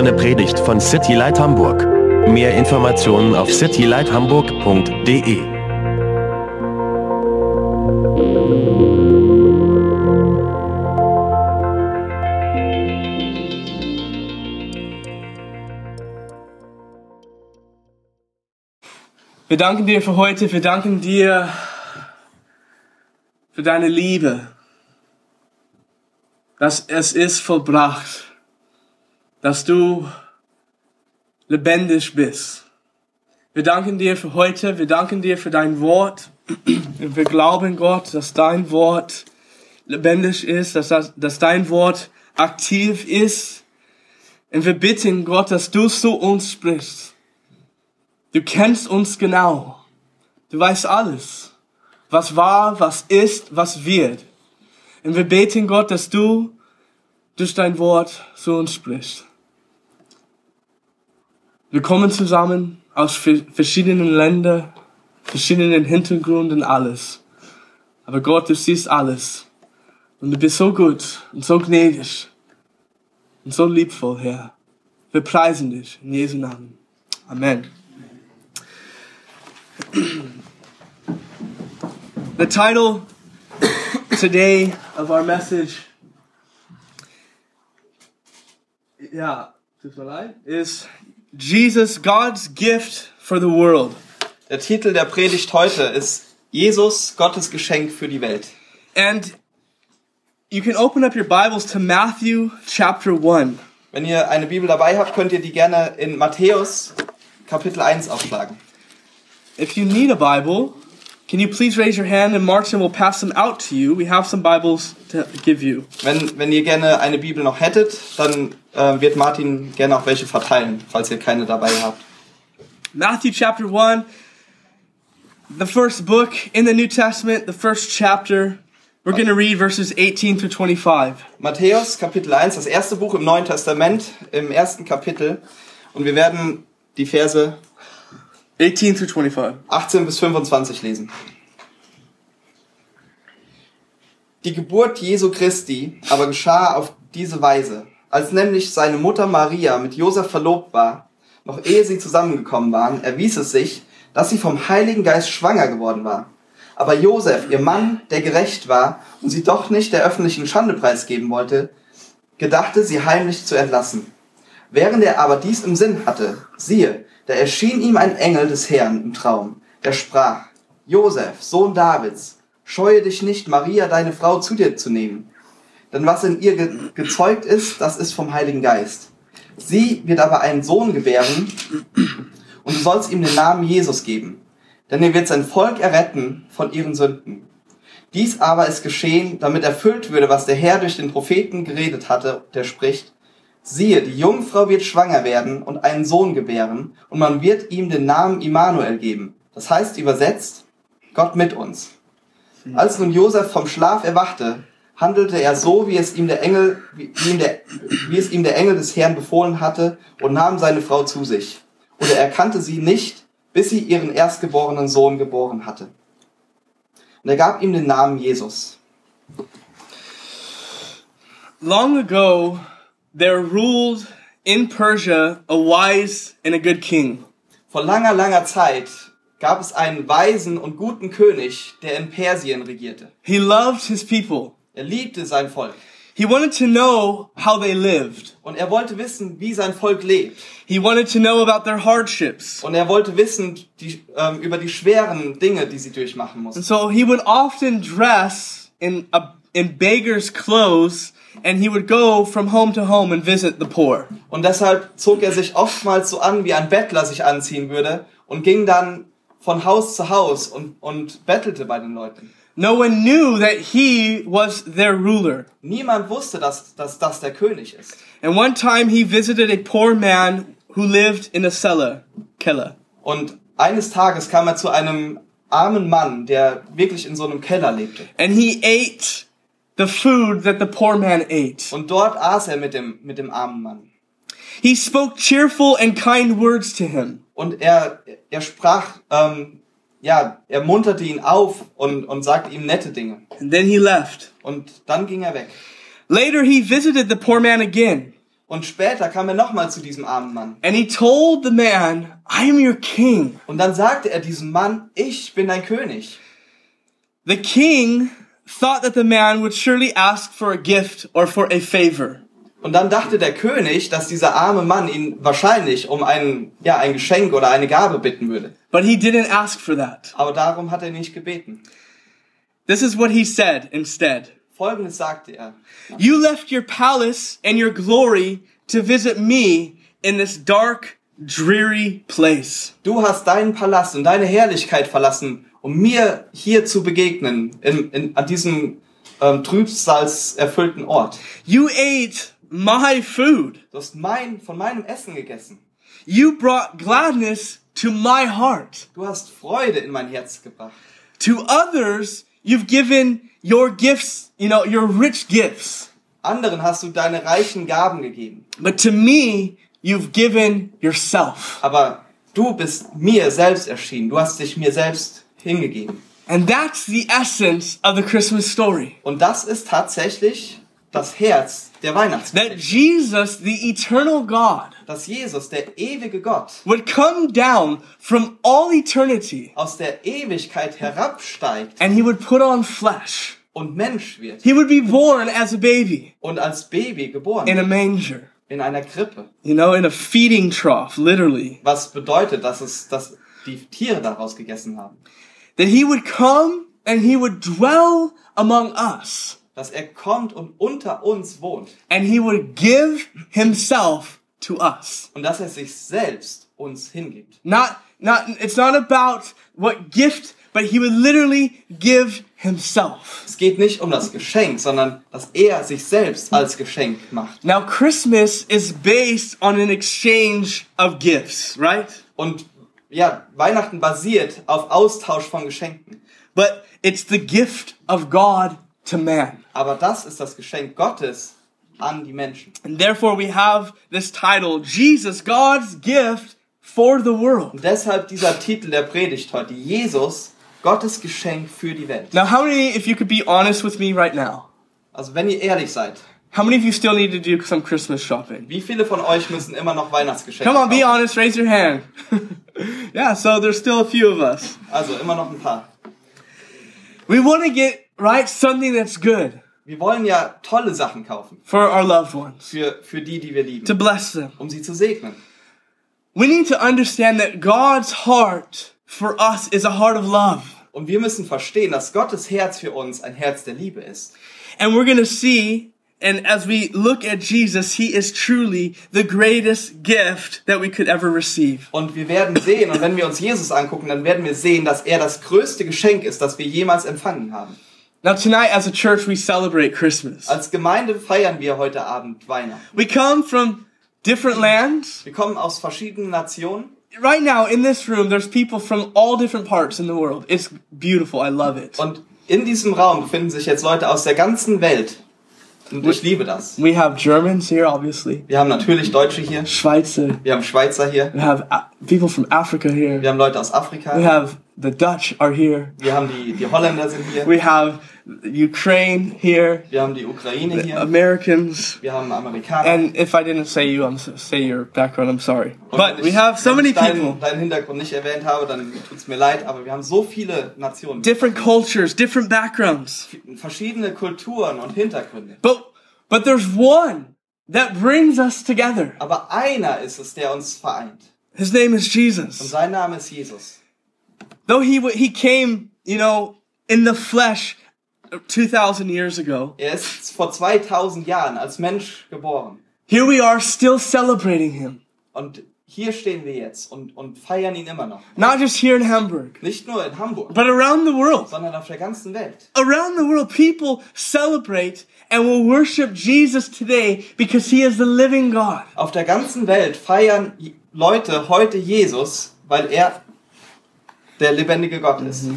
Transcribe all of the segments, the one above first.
eine Predigt von City Light Hamburg. Mehr Informationen auf citylighthamburg.de. Wir danken dir für heute, wir danken dir für deine Liebe, dass es ist vollbracht, dass du lebendig bist. Wir danken dir für heute, wir danken dir für dein Wort. Wir glauben, Gott, dass dein Wort lebendig ist, dass, das, dass dein Wort aktiv ist. Und wir bitten, Gott, dass du zu uns sprichst. Du kennst uns genau. Du weißt alles, was war, was ist, was wird. Und wir beten, Gott, dass du durch dein Wort zu uns sprichst. Wir kommen zusammen aus verschiedenen Ländern, verschiedenen Hintergründen, alles. Aber Gott, du siehst alles. Und du bist so gut und so gnädig und so liebvoll, Herr. Wir preisen dich in Jesu Namen. Amen. The title today of our message, yeah, is Jesus, God's gift for the world. Der Titel der Predigt heute ist Jesus, Gottes Geschenk für die Welt. And you can open up your Bibles to Matthew chapter 1. Wenn ihr eine Bibel dabei habt, könnt ihr die gerne in Matthäus Kapitel 1 aufschlagen. If you need a Bible, can you please raise your hand and Martin will pass them out to you? We have some Bibles to give you. Wenn, wenn ihr gerne eine Bibel noch hättet, dann äh, wird Martin gerne auch welche verteilen, falls ihr keine dabei habt. Matthew chapter 1, the first book in the New Testament, the first chapter. We're going to read verses 18 through 25. Matthäus Kapitel 1, das erste Buch im Neuen Testament, im ersten Kapitel. Und wir werden die Verse 18 through 25. 18 bis 25 lesen. Die Geburt Jesu Christi aber geschah auf diese Weise. Als nämlich seine Mutter Maria mit Josef verlobt war, noch ehe sie zusammengekommen waren, erwies es sich, dass sie vom Heiligen Geist schwanger geworden war. Aber Josef, ihr Mann, der gerecht war und sie doch nicht der öffentlichen Schande preisgeben wollte, gedachte, sie heimlich zu entlassen. Während er aber dies im Sinn hatte, siehe, da erschien ihm ein Engel des Herrn im Traum, der sprach, Josef, Sohn Davids, scheue dich nicht, Maria, deine Frau, zu dir zu nehmen. Denn was in ihr ge gezeugt ist, das ist vom Heiligen Geist. Sie wird aber einen Sohn gebären, und du sollst ihm den Namen Jesus geben, denn er wird sein Volk erretten von ihren Sünden. Dies aber ist geschehen, damit erfüllt würde, was der Herr durch den Propheten geredet hatte, der spricht, Siehe, die Jungfrau wird schwanger werden und einen Sohn gebären, und man wird ihm den Namen Immanuel geben. Das heißt übersetzt, Gott mit uns. Als nun Josef vom Schlaf erwachte, handelte er so, wie es ihm der Engel, wie, ihm der, wie es ihm der Engel des Herrn befohlen hatte, und nahm seine Frau zu sich. Und er erkannte sie nicht, bis sie ihren erstgeborenen Sohn geboren hatte. Und er gab ihm den Namen Jesus. Long ago, there ruled in Persia a wise and a good king. Vor langer, langer Zeit gab es einen weisen und guten König, der in Persien regierte. He loved his people. Er liebte sein Volk. He wanted to know how they lived. Und er wollte wissen, wie sein Volk lebt. He wanted to know about their hardships. Und er wollte wissen die, ähm, über die schweren Dinge, die sie durchmachen mussten. And so he would often dress in a, in beggars' clothes and he would go from home to home and visit the poor. Und deshalb zog er sich oftmals so an, wie ein Bettler sich anziehen würde und ging dann von Haus zu Haus und, und bettelte bei den Leuten. No one knew that he was their ruler. Niemand wusste, dass, dass das der König ist. And one time he visited a poor man who lived in a cellar, keller. Und eines Tages kam er zu einem armen Mann, der wirklich in so einem Keller lebte. And he ate the food that the poor man ate. Und dort aß er mit dem, mit dem armen Mann. He spoke cheerful and kind words to him. Und er, er sprach, ähm, ja, er munterte ihn auf und, und sagte ihm nette Dinge. And then he left. Und dann ging er weg. Later he visited the poor man again. Und später kam er nochmal zu diesem armen Mann. And he told the man, I am your king. Und dann sagte er diesem Mann, ich bin dein König. The king thought that the man would surely ask for a gift or for a favor. Und dann dachte der König, dass dieser arme Mann ihn wahrscheinlich um ein, ja, ein Geschenk oder eine Gabe bitten würde. But he didn't ask for that. Aber darum hat er nicht gebeten. This is what he said instead. Folgendes sagte er. You left your palace and your glory to visit me in this dark, dreary place. Du hast deinen Palast und deine Herrlichkeit verlassen, um mir hier zu begegnen, in, in, an diesem ähm, trübsalserfüllten Ort. You ate my food. Du hast mein, von meinem Essen gegessen. You brought gladness to my heart. Du hast Freude in mein Herz gebracht. To others, you've given your gifts, you know, your rich gifts. Anderen hast du deine reichen Gaben gegeben. But to me, you've given yourself. Aber du bist mir selbst erschienen. Du hast dich mir selbst hingegeben. And that's the essence of the Christmas story. Und das ist tatsächlich das Herz der That Weihnachtsgeschichte. Jesus, the eternal God, Dass Jesus, der ewige Gott, would come down from all eternity aus der Ewigkeit herabsteigt and he would put on flesh. und Mensch wird He would be born as a baby und als Baby geboren in a manger, in einer Krippe. you know, in a feeding trough, literally. Was bedeutet, dass es, dass die Tiere daraus gegessen haben. That he would come and he would dwell among us Dass er kommt und unter uns wohnt. and he would give himself to us. Und dass er sich selbst uns hingibt. Not, not, it's not about what gift, but he would literally give himself. Es geht nicht um das Geschenk, sondern dass er sich selbst als Geschenk macht. Now, Christmas is based on an exchange of gifts, right? Und ja, Weihnachten basiert auf Austausch von Geschenken. But it's the gift of God to man. Aber das ist das Geschenk Gottes an die Menschen. And therefore, we have this title Jesus, God's gift for the world. Und deshalb dieser Titel der Predigt heute. Jesus, Gottes Geschenk für die Welt. Now, how many, if you could be honest with me right now, Also wenn ihr ehrlich seid, how many of you still need to do some Christmas shopping? wie viele von euch müssen immer noch Weihnachtsgeschenke Come on, be kaufen? honest, raise your hand. yeah, so there's still a few of us. Also immer noch ein paar. We want to get, right, something that's good Wir wollen ja tolle Sachen kaufen. for our loved ones, Für, für die, die wir lieben. to bless them. Um sie zu segnen. We need to understand that God's heart for us is a heart of love. Und wir müssen verstehen, dass Gottes Herz für uns ein Herz der Liebe ist. And we're going to see, and as we look at Jesus, he is truly the greatest gift that we could ever receive. Und wir werden sehen, und wenn wir uns Jesus angucken, dann werden wir sehen, dass er das größte Geschenk ist, das wir jemals empfangen haben. Now, tonight as a church, we celebrate Christmas. Als Gemeinde feiern wir heute Abend Weihnachten. We come from different lands. Wir kommen aus verschiedenen Nationen. Right now, in this room, there's people from all different parts in the world. It's beautiful. I love it. Und in diesem Raum befinden sich jetzt Leute aus der ganzen Welt. Ich liebe das. We have Germans here, obviously. Wir haben natürlich Deutsche hier. Schweizer. Wir haben Schweizer hier. We have uh, people from Africa here. Wir haben Leute aus Afrika. We have the Dutch are here. Wir haben die, die Holländer sind hier. We have Ukraine here. Wir haben die Ukraine hier. Americans. Wir haben Amerikaner. And if I didn't say you, I'm say your background. I'm sorry. Und But we ich- have so many people, deinen Hintergrund nicht erwähnt habe, dann tut's mir leid, aber wir haben so viele Nationen. different cultures, different backgrounds. verschiedene Kulturen und Hintergründe. But but there's one that brings us together. Aber einer ist es, der uns vereint. His name is Und Jesus. sein Name ist Jesus. Though he w- he came, you know, in the flesh 2000 years ago. Er ist vor 2000 Jahren als Mensch geboren. Here we are still celebrating him. Und hier stehen wir jetzt und, und feiern ihn immer noch. Not just here in Hamburg, Nicht nur in Hamburg, but around the world. sondern auf der ganzen Welt. Around the world, people celebrate and will worship Jesus today because he is the living God. Auf der ganzen Welt feiern Leute heute Jesus, weil er der lebendige Gott ist.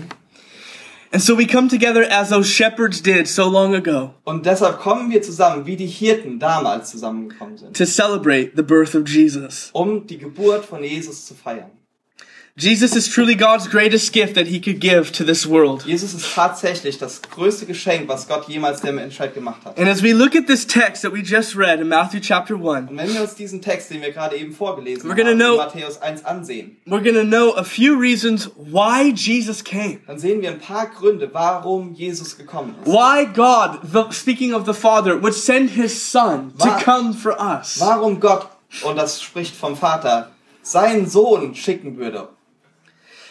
And so we come together as those shepherds did so long ago Und deshalb kommen wir zusammen, wie die Hirten damals zusammengekommen sind, to celebrate the birth of Jesus. um die Geburt von Jesus zu feiern. Jesus is truly God's greatest gift that he could give to this world. Jesus ist tatsächlich das größte Geschenk, was Gott jemals der Menschheit gemacht hat. And as we look at this text that we just read in Matthew chapter 1, Und wenn wir uns diesen Text, den wir gerade eben vorgelesen haben, know- in Matthäus 1 ansehen, we're going to know a few reasons why Jesus came. dann sehen wir ein paar Gründe, warum Jesus gekommen ist. Why God, the, speaking of the Father, would send his Son to Wa- come for us. Warum Gott, und das spricht vom Vater, seinen Sohn schicken würde.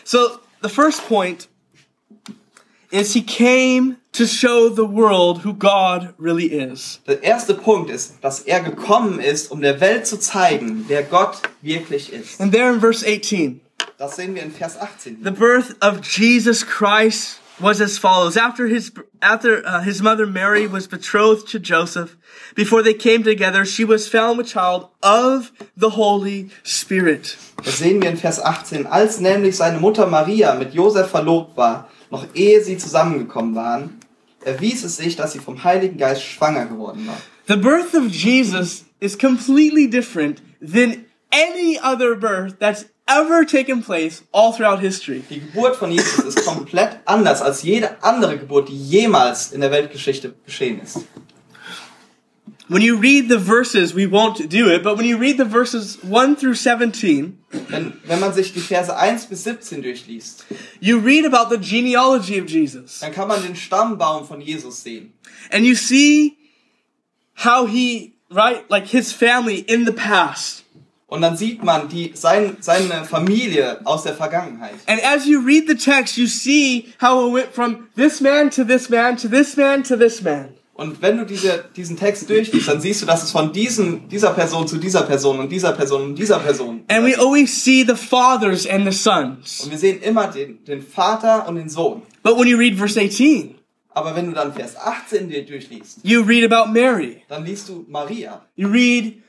So, the first point is he came to show the world who God really is. Der erste Punkt ist, dass er gekommen ist, um der Welt zu zeigen, wer Gott wirklich ist. And there in verse 18, Das sehen wir in Vers 18. the birth of Jesus Christ was as follows. After his, after uh, his mother Mary was betrothed to Joseph, before they came together, she was found with child of the Holy Spirit. Das sehen wir in Vers 18. Als nämlich seine Mutter Maria mit Josef verlobt war, noch ehe sie zusammengekommen waren, erwies es sich, dass sie vom Heiligen Geist schwanger geworden war. The birth of Jesus is completely different than any other birth that's ever taken place all throughout history. Die Geburt von Jesus ist komplett anders als jede andere Geburt, die jemals in der Weltgeschichte geschehen ist. When you read the verses, we won't do it, but when you read the verses 1 through 17, Wenn, wenn man sich die Verse 1 bis 17 durchliest, you read about the genealogy of Jesus. dann kann man den Stammbaum von Jesus sehen. And you see how he, right, like his family in the past. Und dann sieht man die, sein, seine Familie aus der Vergangenheit. And as you read the text, you see how it went from this man to this man to this man to this man. Und wenn du diese, diesen Text durchliest, dann siehst du, dass es von diesem, dieser Person zu dieser Person und dieser Person und dieser Person. And we always see the fathers and the sons. Und wir sehen immer den, den Vater und den Sohn. But when you read verse 18, Aber wenn du dann Vers 18 dir durchliest, you read about Mary. dann liest du Maria. You read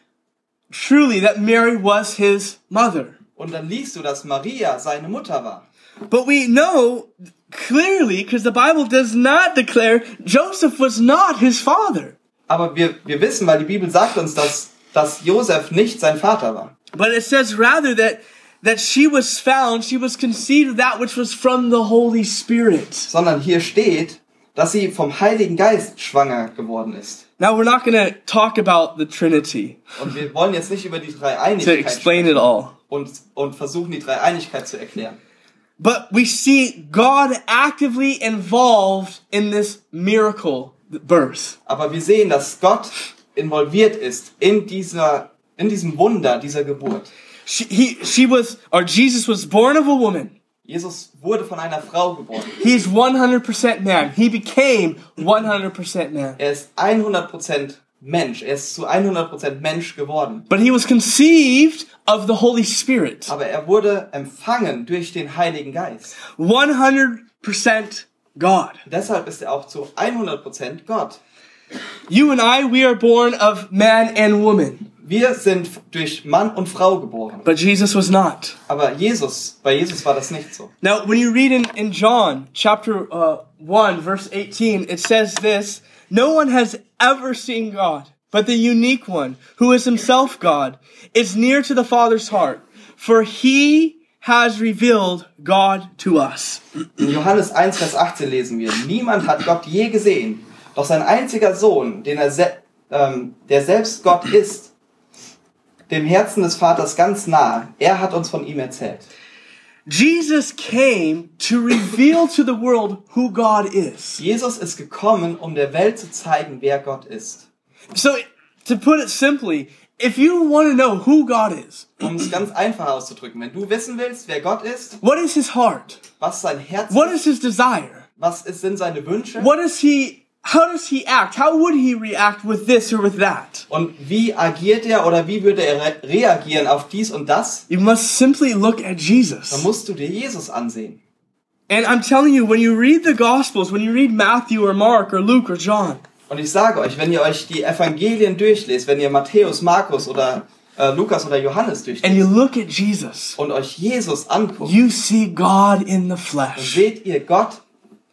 truly that Mary was his mother. Und dann liest du, dass Maria seine Mutter war. But we know clearly, because the Bible does not declare Joseph was not his father. Aber wir, wir wissen, weil die Bibel sagt uns, dass, dass Josef nicht sein Vater war. But it says rather that that she was found, she was conceived of that which was from the Holy Spirit. Sondern hier steht, dass sie vom Heiligen Geist schwanger geworden ist. Now we're not going to talk about the Trinity Und wir wollen jetzt nicht über die to explain it all. und, und versuchen, die Dreieinigkeit zu erklären. But we see God actively involved in this miracle birth. Aber wir sehen, dass Gott involviert ist in dieser, in diesem Wunder dieser Geburt. She, he, she was, or Jesus was born of a woman. Jesus wurde von einer Frau geboren. He's 100% man. He became 100% man. Er ist 100% Mensch. Er ist zu 100% Mensch geworden. But he was conceived of the Holy Spirit. Aber er wurde empfangen durch den Heiligen Geist. 100% God. Deshalb ist er auch zu 100% Gott. You and I, we are born of man and woman. Wir sind durch Mann und Frau geboren. But Jesus was not. Aber Jesus, bei Jesus war das nicht so. Now, when you read in, in John chapter uh, 1, verse 18, it says this No one has ever seen God, but the unique one, who is himself God, is near to the Father's heart, for he has revealed God to us. In Johannes 1, Vers 18 lesen wir, niemand hat Gott je gesehen, doch sein einziger Sohn, den er se ähm, der selbst Gott ist, dem Herzen des Vaters ganz nah, er hat uns von ihm erzählt. Jesus came to reveal to the world who God is. Jesus ist gekommen, um der Welt zu zeigen, wer Gott ist. So, to put it simply, if you want to know who God is, Um es ganz einfach auszudrücken, wenn du wissen willst, wer Gott ist, what is his heart? was sein Herz What is his desire? was sind seine Wünsche What is he, how does he act? How would he react with this or with that? und wie agiert er oder wie würde er re reagieren auf dies und das, You must simply look at dann Jesus. musst du dir Jesus ansehen. And I'm telling you, when you read the Gospels, when you read Matthew or Mark or Luke or John, Und ich sage euch, wenn ihr euch die Evangelien durchlest, wenn ihr Matthäus, Markus oder äh, Lukas oder Johannes durchlest. and you look at Jesus, und euch Jesus anguckt, you see God in the flesh. seht ihr Gott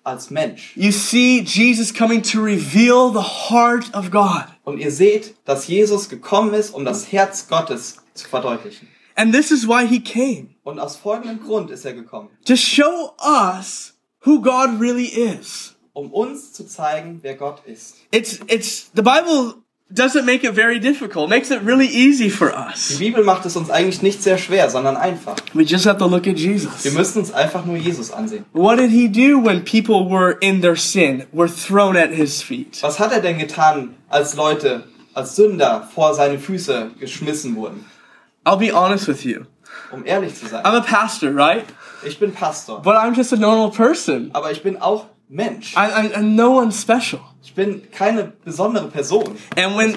als Mensch. You see Jesus coming to reveal the heart of God. Und ihr seht, dass Jesus gekommen ist, um das Herz Gottes zu verdeutlichen. And this is why he came. Und aus folgendem Grund ist er gekommen, to show us who God really is. um uns zu zeigen, wer Gott ist. It's it's the Bible doesn't make it very difficult. It makes it really easy for Die us. Bibel macht es uns eigentlich nicht sehr schwer, sondern einfach. We just have to look at Wir Jesus. müssen uns einfach nur Jesus ansehen. What did he do when people were in their sin, were thrown at his feet? Was hat er denn getan, als Leute, als Sünder vor seine Füße geschmissen wurden? I'll be honest with you. Um ehrlich zu sein. I'm a pastor, right? Ich bin Pastor, But I'm just a normal person. aber ich bin auch Mensch. I, I'm, I'm no one special. Ich bin keine besondere Person. And when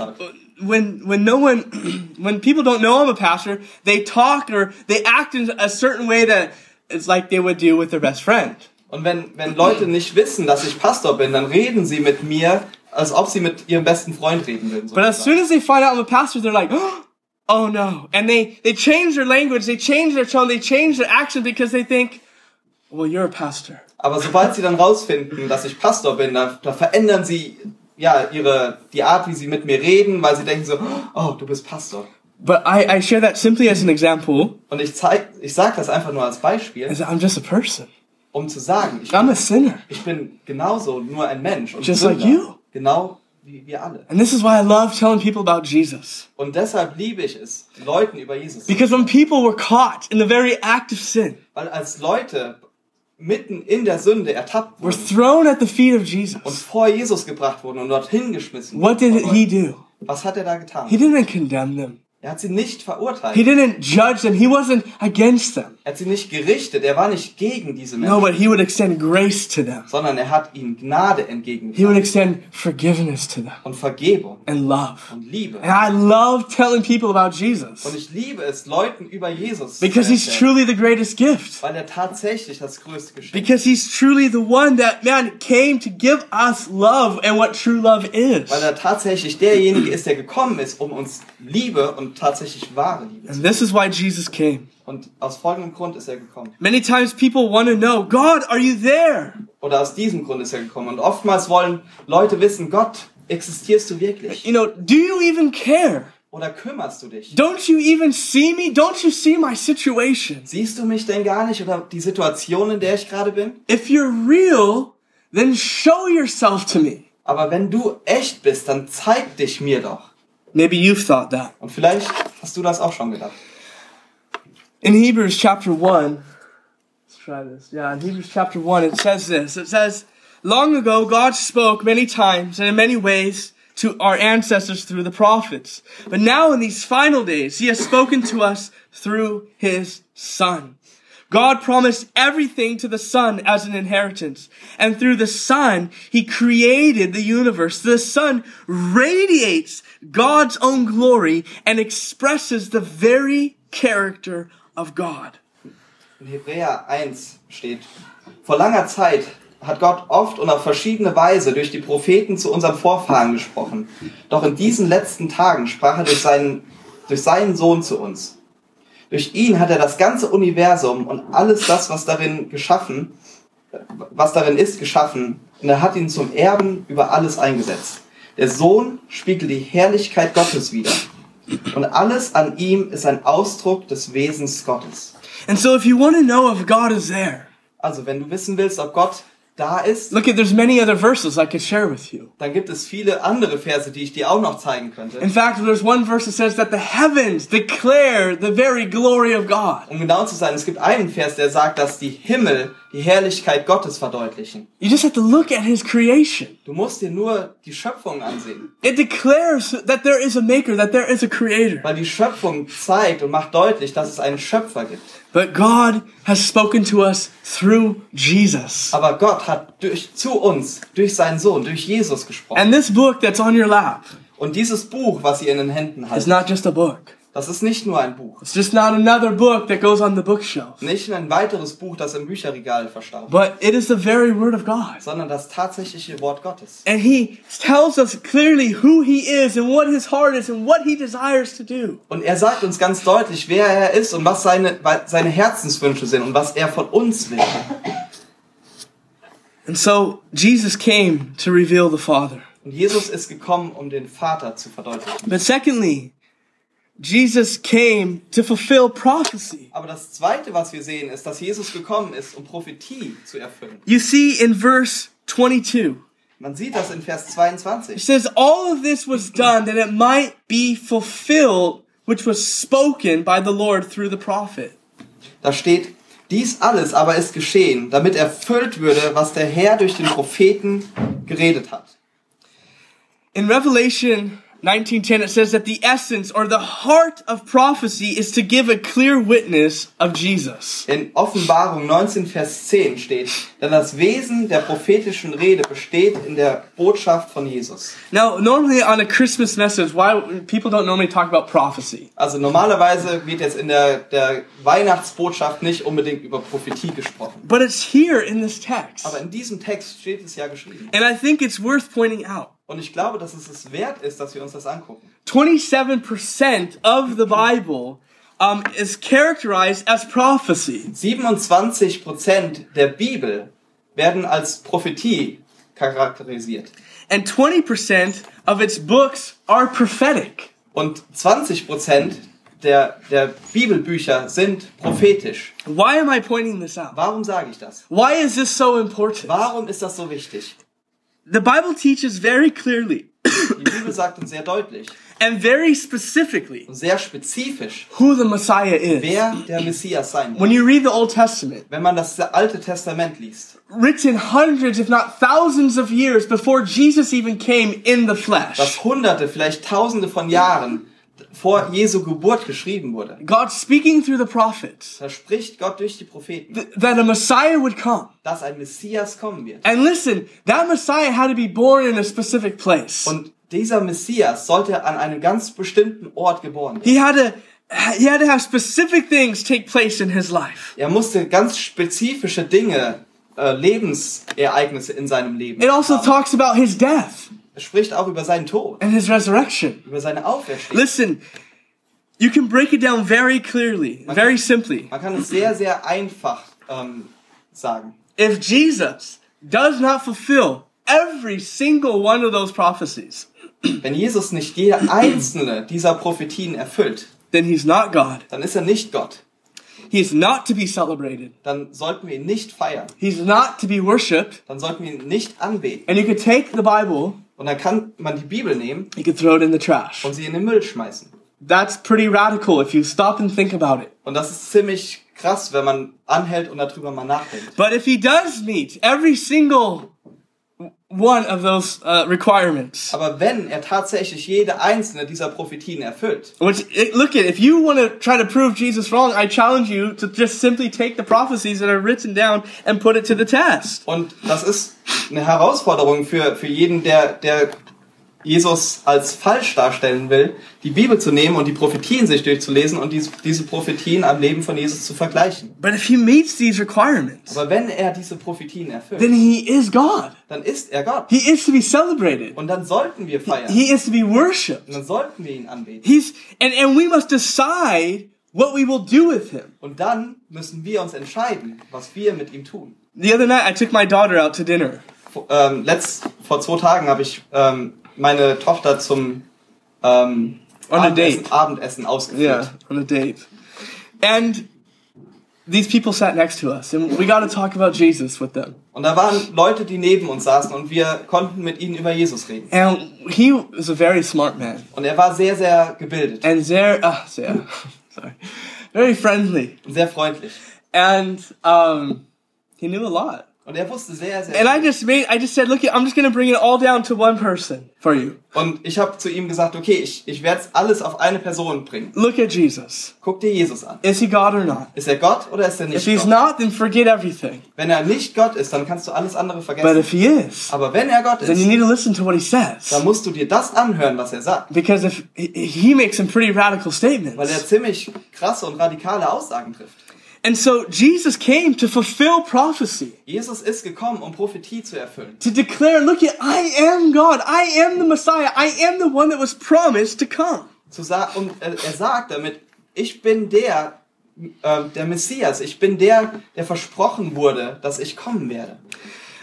when when no one when people don't know I'm a pastor, they talk or they act in a certain way that it's like they would do with their best friend. Und wenn, wenn Leute nicht wissen, dass ich Pastor bin, dann reden sie mit mir, als ob sie mit ihrem besten Freund reden würden. But as soon as they find out I'm a pastor, they're like, oh no. And they, they change their language, they change their tone, they change their action because they think, well, you're a pastor. Aber sobald sie dann rausfinden, dass ich Pastor bin, da, da verändern sie ja ihre die Art, wie sie mit mir reden, weil sie denken so, oh, du bist Pastor. But I, I share that simply as an example, Und ich zeig, ich sage das einfach nur als Beispiel, is I'm just a person. um zu sagen, ich, I'm a sinner. ich bin genauso nur ein Mensch und Just Sünder, like you. genau wie wir alle. And this is why I love telling people about Jesus. Und deshalb liebe ich es, Leuten über Jesus zu Because when people were caught in the very act of sin, Weil als Leute mitten in der Sünde ertappt were wurden thrown at the feet of und Jesus, vor Jesus gebracht wurden und dorthin geschmissen what wurden, did von he do? was hat er da getan? He didn't condemn them. Er hat sie nicht verurteilt. He didn't judge them. He wasn't against them. Er hat sie nicht gerichtet. Er war nicht gegen diese No, Menschen, but he would extend grace to them. sondern er hat ihnen Gnade He would entgegengebracht extend forgiveness to them und Vergebung and love. und Liebe. And I love telling people about Jesus Und ich liebe es, Leuten über Jesus because zu he's erzählen, truly the greatest gift. weil er tatsächlich das größte Geschenk. Because he's truly the one that, man, came to give us love and what true love is. Weil er tatsächlich derjenige ist, der gekommen ist, um uns Liebe und tatsächlich wahre Liebe And this is why Jesus came. Und aus folgendem Grund ist er gekommen. Many times people want to know, God, are you there? Oder aus diesem Grund ist er gekommen. Und oftmals wollen Leute wissen, Gott, existierst du wirklich? You know, do you even care? Oder kümmerst du dich? Don't you even see me? Don't you see my situation? Siehst du mich denn gar nicht oder die Situation, in der ich gerade bin? If you're real, then show yourself to me. Aber wenn du echt bist, dann zeig dich mir doch. Maybe you've thought that. Und vielleicht hast du das auch schon gedacht. In Hebrews chapter 1, let's try this. Yeah, in Hebrews chapter 1, it says this. It says, Long ago, God spoke many times and in many ways to our ancestors through the prophets. But now in these final days, He has spoken to us through His Son. God promised everything to the Son as an inheritance. And through the Son, He created the universe. The Son radiates God's own glory and expresses the very character of God. In Hebräer 1 steht, vor langer Zeit hat Gott oft und auf verschiedene Weise durch die Propheten zu unseren Vorfahren gesprochen. Doch in diesen letzten Tagen sprach er durch seinen, durch seinen Sohn zu uns. Durch ihn hat er das ganze Universum und alles das, was darin geschaffen, was darin ist, geschaffen. Und er hat ihn zum Erben über alles eingesetzt. Der Sohn spiegelt die Herrlichkeit Gottes wider. Und alles an ihm ist ein Ausdruck des Wesens Gottes. And so if you want to know if God is there, Also, wenn du wissen willst, ob Gott da ist, look at there's many other verses I could share with you. dann gibt es viele andere Verse, die ich dir auch noch zeigen könnte. In fact, there's one verse that says that the heavens declare the very glory of God. Um genau zu sein, es gibt einen Vers, der sagt, dass die Himmel die Herrlichkeit Gottes verdeutlichen. You just have to look at his creation. Du musst dir nur die Schöpfung ansehen, It declares that there is a maker, that there is a creator. weil die Schöpfung zeigt und macht deutlich, dass es einen Schöpfer gibt. But God has spoken to us through Jesus. Aber Gott hat durch, zu uns, durch seinen Sohn, durch Jesus gesprochen. And this book that's on your lap Und dieses Buch, was ihr in den Händen is habt, not just a book. Das ist nicht nur ein Buch. It's just not another book that goes on the bookshelf. Nicht ein weiteres Buch, das im Bücherregal verstaut, But it is the very word of God. sondern das tatsächliche Wort Gottes. And he tells us clearly who he is and what his heart is and what he desires to do. Und er sagt uns ganz deutlich, wer er ist und was seine, seine Herzenswünsche sind und was er von uns will. And so Jesus came to reveal the Father. Und Jesus ist gekommen, um den Vater zu verdeutlichen. But secondly, Jesus came to fulfill prophecy. Aber das Zweite, was wir sehen, ist, dass Jesus gekommen ist, um Prophetie zu erfüllen. You see in verse 22, Man sieht das in Vers it 22. says, All of this was done that it might be fulfilled, which was spoken by the Lord through the prophet. Da steht, dies alles aber ist geschehen, damit erfüllt würde, was der Herr durch den Propheten geredet hat. In Revelation 19:10 it says that the essence or the heart of prophecy is to give a clear witness of Jesus. In Offenbarung 19, Vers 10 steht, denn das Wesen der prophetischen Rede besteht in der Botschaft von Jesus. Now, normally on a Christmas message, why people don't normally talk about prophecy. Also normalerweise wird jetzt in der, der Weihnachtsbotschaft nicht unbedingt über Prophetie gesprochen. But it's here in this text. Aber in diesem Text steht es ja geschrieben. And I think it's worth pointing out. Und ich glaube, dass es es wert ist, dass wir uns das angucken. 27% of the Bible um, is characterized as prophecy. 27 Prozent der Bibel werden als Prophetie charakterisiert. And 20% of its books are prophetic. Und 20 Prozent der, der Bibelbücher sind prophetisch. Why am I pointing this out? Warum sage ich das? Why is this so important? Warum ist das so wichtig? The Bible teaches very clearly Die Bibel sagt uns sehr deutlich and very specifically und sehr spezifisch, who the Messiah is. wer der Messias sein wird. When you read the Old Testament, Wenn man das Alte Testament liest, written hundreds, if not thousands of years before Jesus even came in the flesh, das hunderte, vielleicht tausende von Jahren vor Jesu Geburt geschrieben wurde, God speaking through the prophets da spricht Gott durch die Propheten, th- that a Messiah would come. dass ein Messias kommen wird. And listen, that Messiah had to be born in a specific place. Und dieser Messias sollte an einem ganz bestimmten Ort geboren werden. He had to he had to have specific things take place in his life. Er musste ganz spezifische Dinge, äh, Lebensereignisse in seinem Leben. It also haben. talks about his death Es spricht auch über seinen Tod, and his resurrection. über seine Auferstehung. Listen, you can break it down very clearly, very simply. Man kann es sehr, sehr einfach ähm, sagen. If Jesus does not fulfill every single one of those prophecies, Wenn Jesus nicht jede einzelne dieser Prophetien erfüllt, then he's not God. dann ist er nicht Gott. He is not to be celebrated. Dann sollten wir ihn nicht feiern. He's not to be worshipped. Dann sollten wir ihn nicht anbeten. And you could take the Bible, Und dann kann man die Bibel nehmen you could throw it in the trash. und sie in den Müll schmeißen. That's pretty radical if you stop and think about it. Und das ist ziemlich krass, wenn man anhält und darüber mal nachdenkt. But if he does meet every single one of those uh, requirements, Aber wenn er tatsächlich jede einzelne dieser Prophetien erfüllt, which look at, if you want to try to prove Jesus wrong, I challenge you to just simply take the prophecies that are written down and put it to the test. und das ist eine Herausforderung für, für jeden, der, der Jesus als falsch darstellen will, die Bibel zu nehmen und die Prophetien sich durchzulesen und diese, diese Prophetien am Leben von Jesus zu vergleichen. But if he meets these requirements, Aber wenn er diese Prophetien erfüllt, then he is God. dann ist er Gott. He is to be celebrated. Und dann sollten wir feiern. He is to be worshipped. Und dann sollten wir ihn anbeten. He's and, and we must decide what we will do with him. Und dann müssen wir uns entscheiden, was wir mit ihm tun. The other night I took my daughter out to dinner. Vor- Ähm, letzt, vor zwei Tagen habe ich ähm, meine Tochter zum ähm, On a Abendessen, date. Abendessen ausgeführt. Yeah, on a date. And these people sat next to us, and we got to talk about Jesus with them. Und da waren Leute, die neben uns saßen und wir konnten mit ihnen über Jesus reden. And he was a very smart man, Und er war sehr, sehr gebildet and very, uh, yeah, sorry, very friendly, sehr freundlich. and um, he knew a lot. Und er wusste sehr, sehr And I just made, I just said, look, I'm just gonna bring it all down to one person for you. Und ich habe zu ihm gesagt, okay, ich, ich werde alles auf eine Person bringen. Look at Jesus. Guck dir Jesus an. Is he God or not? Ist er Gott oder ist er If nicht he's Gott? not, then forget everything. Wenn er nicht Gott ist, dann kannst du alles andere But vergessen. if he is, Aber wenn er Gott then you ist, need to listen to what he says. dann musst du dir das anhören, was er sagt. Because if he makes some pretty radical Weil er statements. ziemlich krasse und radikale Aussagen trifft. And so Jesus came to fulfill prophecy, Jesus ist gekommen, um Prophetie zu erfüllen. to declare, look at, I am God. I am the Messiah. I am the one that was promised to come. Zu sa und er, er sagt damit, ich bin der, äh, der Messias, ich bin der, der versprochen wurde, dass ich kommen werde.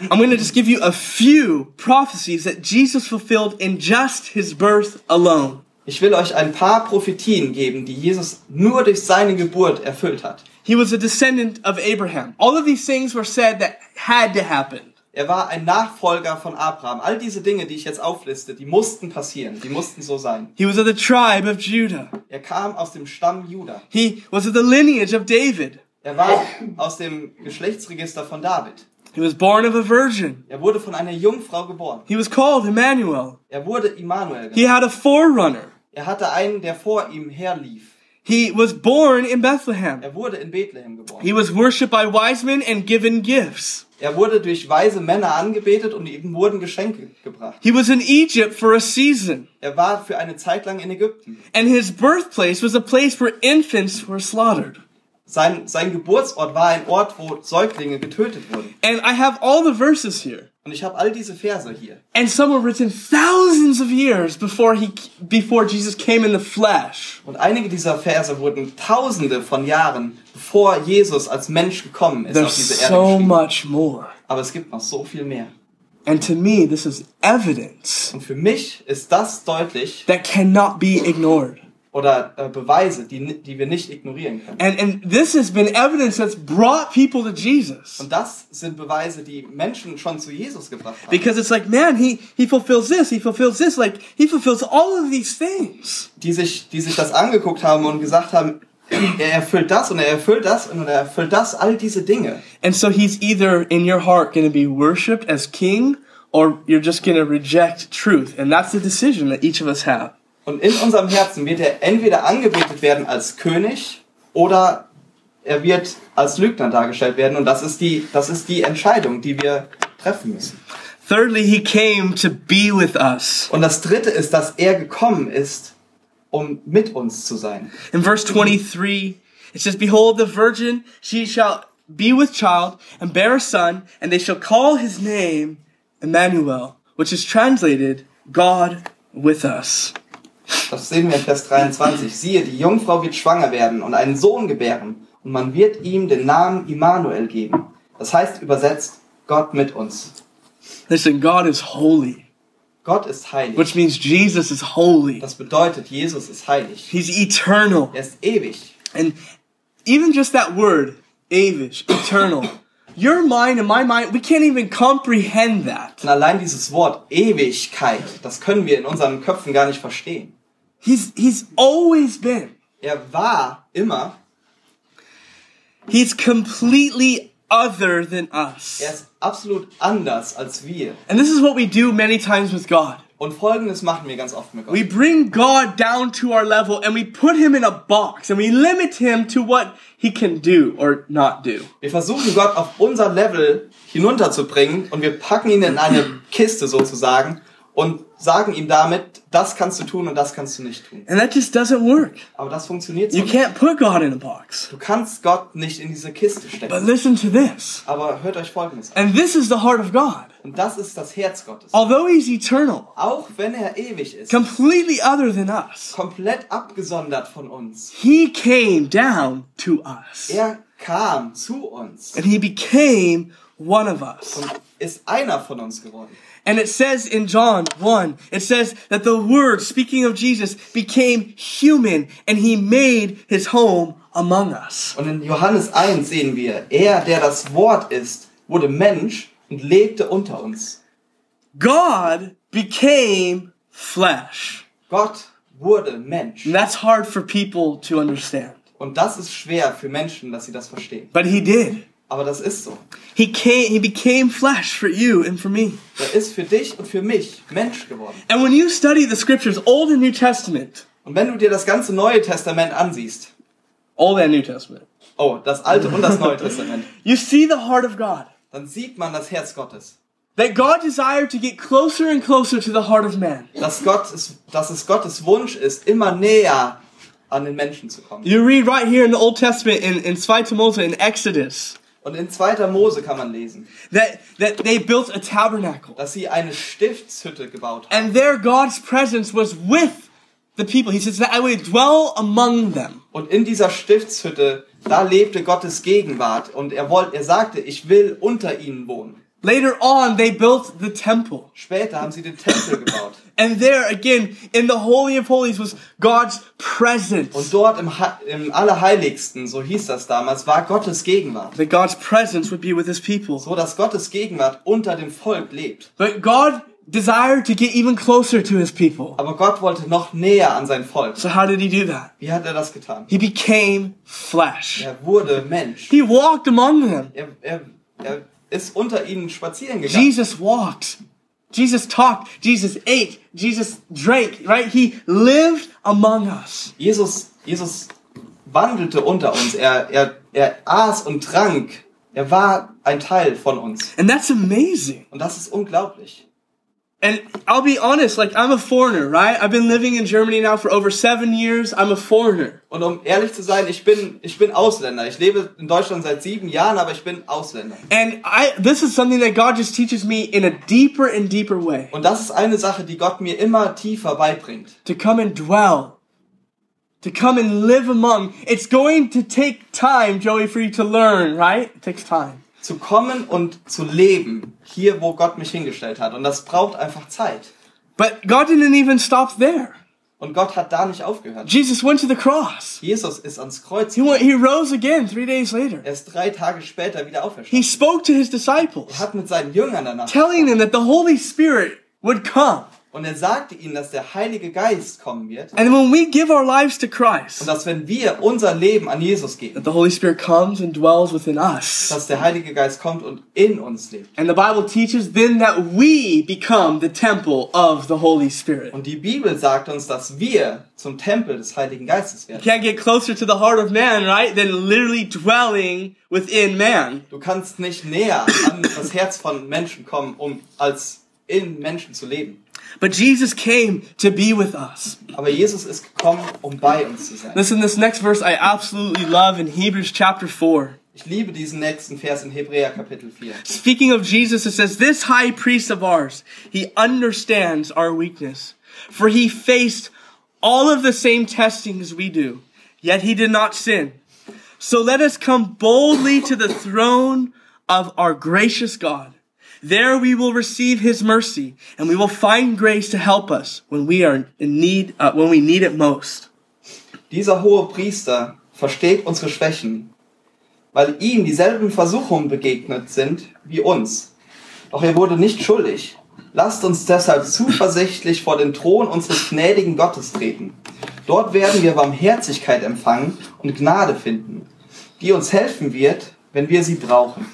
I'm going to just give you a few prophecies that Jesus fulfilled in just his birth alone. Ich will euch ein paar Prophetien geben, die Jesus nur durch seine Geburt erfüllt hat. He was a descendant of Abraham. All of these things were said that had to happen. Er war ein Nachfolger von Abraham. All diese Dinge, die ich jetzt aufliste, die mussten passieren, die mussten so sein. He was of the tribe of Judah. Er kam aus dem Stamm Juda. He was of the lineage of David. Er war aus dem Geschlechtsregister von David. He was born of a virgin. Er wurde von einer Jungfrau geboren. He was called Emmanuel. Er wurde Immanuel. He genannt. had a forerunner. Er hatte einen, der vor ihm herlief. He was born in Bethlehem. Er wurde in Bethlehem geboren. He was worshipped by wise men and given gifts. Er wurde durch weise Männer angebetet und ihm wurden Geschenke gebracht. He was in Egypt for a season. Er war für eine Zeit lang in Ägypten. And his birthplace was a place where infants were slaughtered. Sein, sein Geburtsort war ein Ort, wo Säuglinge getötet wurden. And I have all the verses here. Und ich habe all diese Verse hier. And some were written thousands of years before he before Jesus came in the flesh. Und einige dieser Verse wurden tausende von Jahren, bevor Jesus als Mensch gekommen ist auf There's diese Erde so much more. Aber es gibt noch so viel mehr. And to me, this is evidence Und für mich ist das deutlich that cannot be ignored. Oder äh, Beweise, die, die wir nicht ignorieren können. And and this has been evidence that's brought people to Jesus. Und das sind Beweise, die Menschen schon zu Jesus gebracht haben. Because it's like, man, he, he fulfills this, he fulfills this, like, he fulfills all of these things. Die sich, die sich das angeguckt haben und gesagt haben, er erfüllt das und er erfüllt das und er erfüllt das, all diese Dinge. And so he's either in your heart going to be worshipped as king, or you're just going to reject truth. And that's the decision that each of us have. Und in unserem Herzen wird er entweder angebetet werden als König oder er wird als Lügner dargestellt werden. Und das ist die, das ist die Entscheidung, die wir treffen müssen. Thirdly, he came to be with us. Und das dritte ist, dass er gekommen ist, um mit uns zu sein. In verse 23, it says, Behold, the virgin, she shall be with child and bear a son, and they shall call his name Emmanuel, which is translated God with us. Das sehen wir in Vers 23. Siehe, die Jungfrau wird schwanger werden und einen Sohn gebären. Und man wird ihm den Namen Immanuel geben. Das heißt übersetzt, Gott mit uns. Listen, God is holy, Gott ist heilig. which means Jesus is holy. Das bedeutet, Jesus ist heilig. He's eternal. Er ist ewig. And even just that word, avish, eternal, your mind and my mind, we can't even comprehend that. Und allein dieses Wort Ewigkeit, das können wir in unseren Köpfen gar nicht verstehen. He's, he's always been. Er war immer, He's completely other than us. er ist absolut anders als wir. And this is what we do many times with God. Und folgendes machen wir ganz oft mit Gott. We bring God down to our level and we put him in a box and we limit him to what he can do or not do. Wir versuchen Gott auf unser Level hinunterzubringen und wir packen ihn in eine Kiste sozusagen und sagen ihm damit, das kannst du tun und das kannst du nicht tun. And that just doesn't work. Aber das funktioniert so You nicht. can't put God in a box. Du kannst Gott nicht in diese Kiste But stecken. listen to this. Aber hört euch Folgendes an. And this is the heart of God. Und das ist das Herz Gottes. Although he's eternal, Auch wenn er ewig ist, completely other than us, komplett abgesondert von uns. he came down to us. Er kam zu uns And he became one of us. und ist einer von uns geworden. And it says in John 1, it says that the Word, speaking of Jesus, became human and he made his home among us. Und in Johannes 1 sehen wir, er, der das Wort ist, wurde Mensch und lebte unter uns. God became flesh. Gott wurde Mensch. And that's hard for people to understand. Und das ist schwer für Menschen, dass sie das verstehen. But he did. Aber das ist so. He came, he became flesh for you and for me. Er ist für dich und für mich Mensch geworden. And when you study the scriptures, Old and New Testament, Und wenn du dir das ganze Neue Testament ansiehst, Old and New Testament, oh, das Alte und das Neue Testament, you see the heart of God. dann sieht man das Herz Gottes. That God desired to get closer and closer to the heart of man. Dass, Gott es, dass es Gottes Wunsch ist, immer näher an den Menschen zu kommen. You read right here in the Old Testament in, in 2 Moses in Exodus Und in 2. Mose kann man lesen, that, that they built a tabernacle. dass sie eine Stiftshütte gebaut haben. And there God's presence was with the people. He says that I would dwell among them. Und in dieser Stiftshütte, da lebte Gottes Gegenwart. Und er wollte, er sagte, ich will unter ihnen wohnen. Later on, they built the temple. Später haben sie den Tempel gebaut. And there again, in the Holy of Holies was God's presence. Und dort im, im Allerheiligsten, so hieß das damals, war Gottes Gegenwart. That God's presence would be with his people. So dass Gottes Gegenwart unter dem Volk lebt. But God desired to get even closer to his people. Aber Gott wollte noch näher an sein Volk. So how did he do that? Wie hat er das getan? He became flesh. Er wurde Mensch. He walked among them. Er, er, er ist unter ihnen spazieren gegangen. Jesus walked. Jesus talked. Jesus ate. Jesus drank, right? He lived among us. Jesus, Jesus wandelte unter uns. Er, er, er aß und trank. Er war ein Teil von uns. And that's amazing. Und das ist unglaublich. And I'll be honest, like I'm a foreigner, right? I've been living in Germany now for over seven years. I'm a foreigner. Und um ehrlich zu sein, ich bin, ich bin Ausländer. Ich lebe in Deutschland seit sieben Jahren, aber ich bin Ausländer. And I, this is something that God just teaches me in a deeper and deeper way. Und das ist eine Sache, die Gott mir immer tiefer beibringt. To come and dwell. To come and live among. It's going to take time, Joey, for you to learn, right? It takes time. Zu kommen und zu leben, hier wo Gott mich hingestellt hat. Und das braucht einfach Zeit. But God didn't even stop there. Und Gott hat da nicht aufgehört. Jesus went to the cross. Jesus ist ans Kreuz. He went, he rose again three days later. Er ist drei Tage später wieder He auferstanden. spoke to his disciples, Er hat mit seinen Jüngern danach telling them that the Holy Spirit would come. Und er sagte ihnen, dass der Heilige Geist kommen wird And when we give our lives to und Christ, dass wenn wir unser Leben an Jesus geben, that the Holy Spirit comes and dwells within us. dass der Heilige Geist kommt und in uns lebt. And the Bible teaches then that we become the temple of the Holy Spirit. Und die Bibel sagt uns, dass wir zum Tempel des Heiligen Geistes werden. Can't get closer to the heart of man, right? Than literally dwelling within man. Du kannst nicht näher an das Herz von Menschen kommen, um als in Menschen zu leben. But Jesus came to be with us. Aber Jesus ist gekommen, um bei uns zu sein. Listen, this next verse I absolutely love in Hebrews chapter 4. Ich liebe diesen nächsten Vers in Hebräer Kapitel 4. Speaking of Jesus, it says, This high priest of ours, he understands our weakness. For he faced all of the same testings we do, yet he did not sin. So let us come boldly to the throne of our gracious God. There we will receive his mercy and we will find grace to help us when we are in need, uh, when we need it most. Dieser hohe Priester versteht unsere Schwächen, weil ihm dieselben Versuchungen begegnet sind wie uns. Doch er wurde nicht schuldig. Lasst uns deshalb zuversichtlich vor den Thron unseres gnädigen Gottes treten. Dort werden wir Barmherzigkeit empfangen und Gnade finden, die uns helfen wird, wenn wir sie brauchen.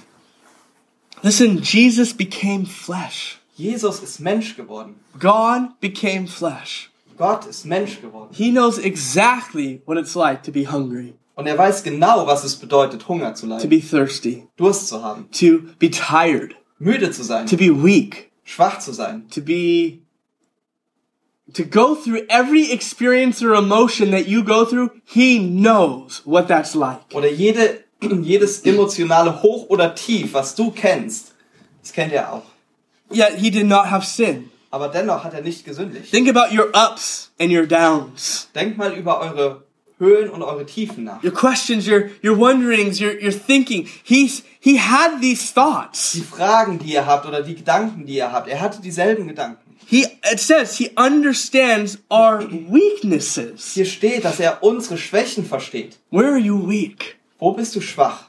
Listen, Jesus became flesh. Jesus ist Mensch geworden. God became flesh. Gott ist Mensch geworden. He knows exactly what it's like to be hungry, Und er weiß genau, was es bedeutet, Hunger zu to be thirsty, Durst zu haben, to be tired, müde zu sein, to be weak, schwach zu sein, to be to go through every experience or emotion that you go through. He knows what that's like. oder jede, jedes emotionale Hoch oder Tief, was du kennst, das kennt er auch. Yet he did not have sin. Aber dennoch hat er nicht gesündigt. Think about your ups and your downs. Denkt mal über eure Höhen und eure Tiefen nach. Your questions, your your wonderings, your your thinking. He's he had these thoughts. Die Fragen, die ihr habt oder die Gedanken, die ihr habt. Er hatte dieselben Gedanken. He it says he understands our weaknesses. Hier steht, dass er unsere Schwächen versteht. Where are you weak? Wo bist du schwach?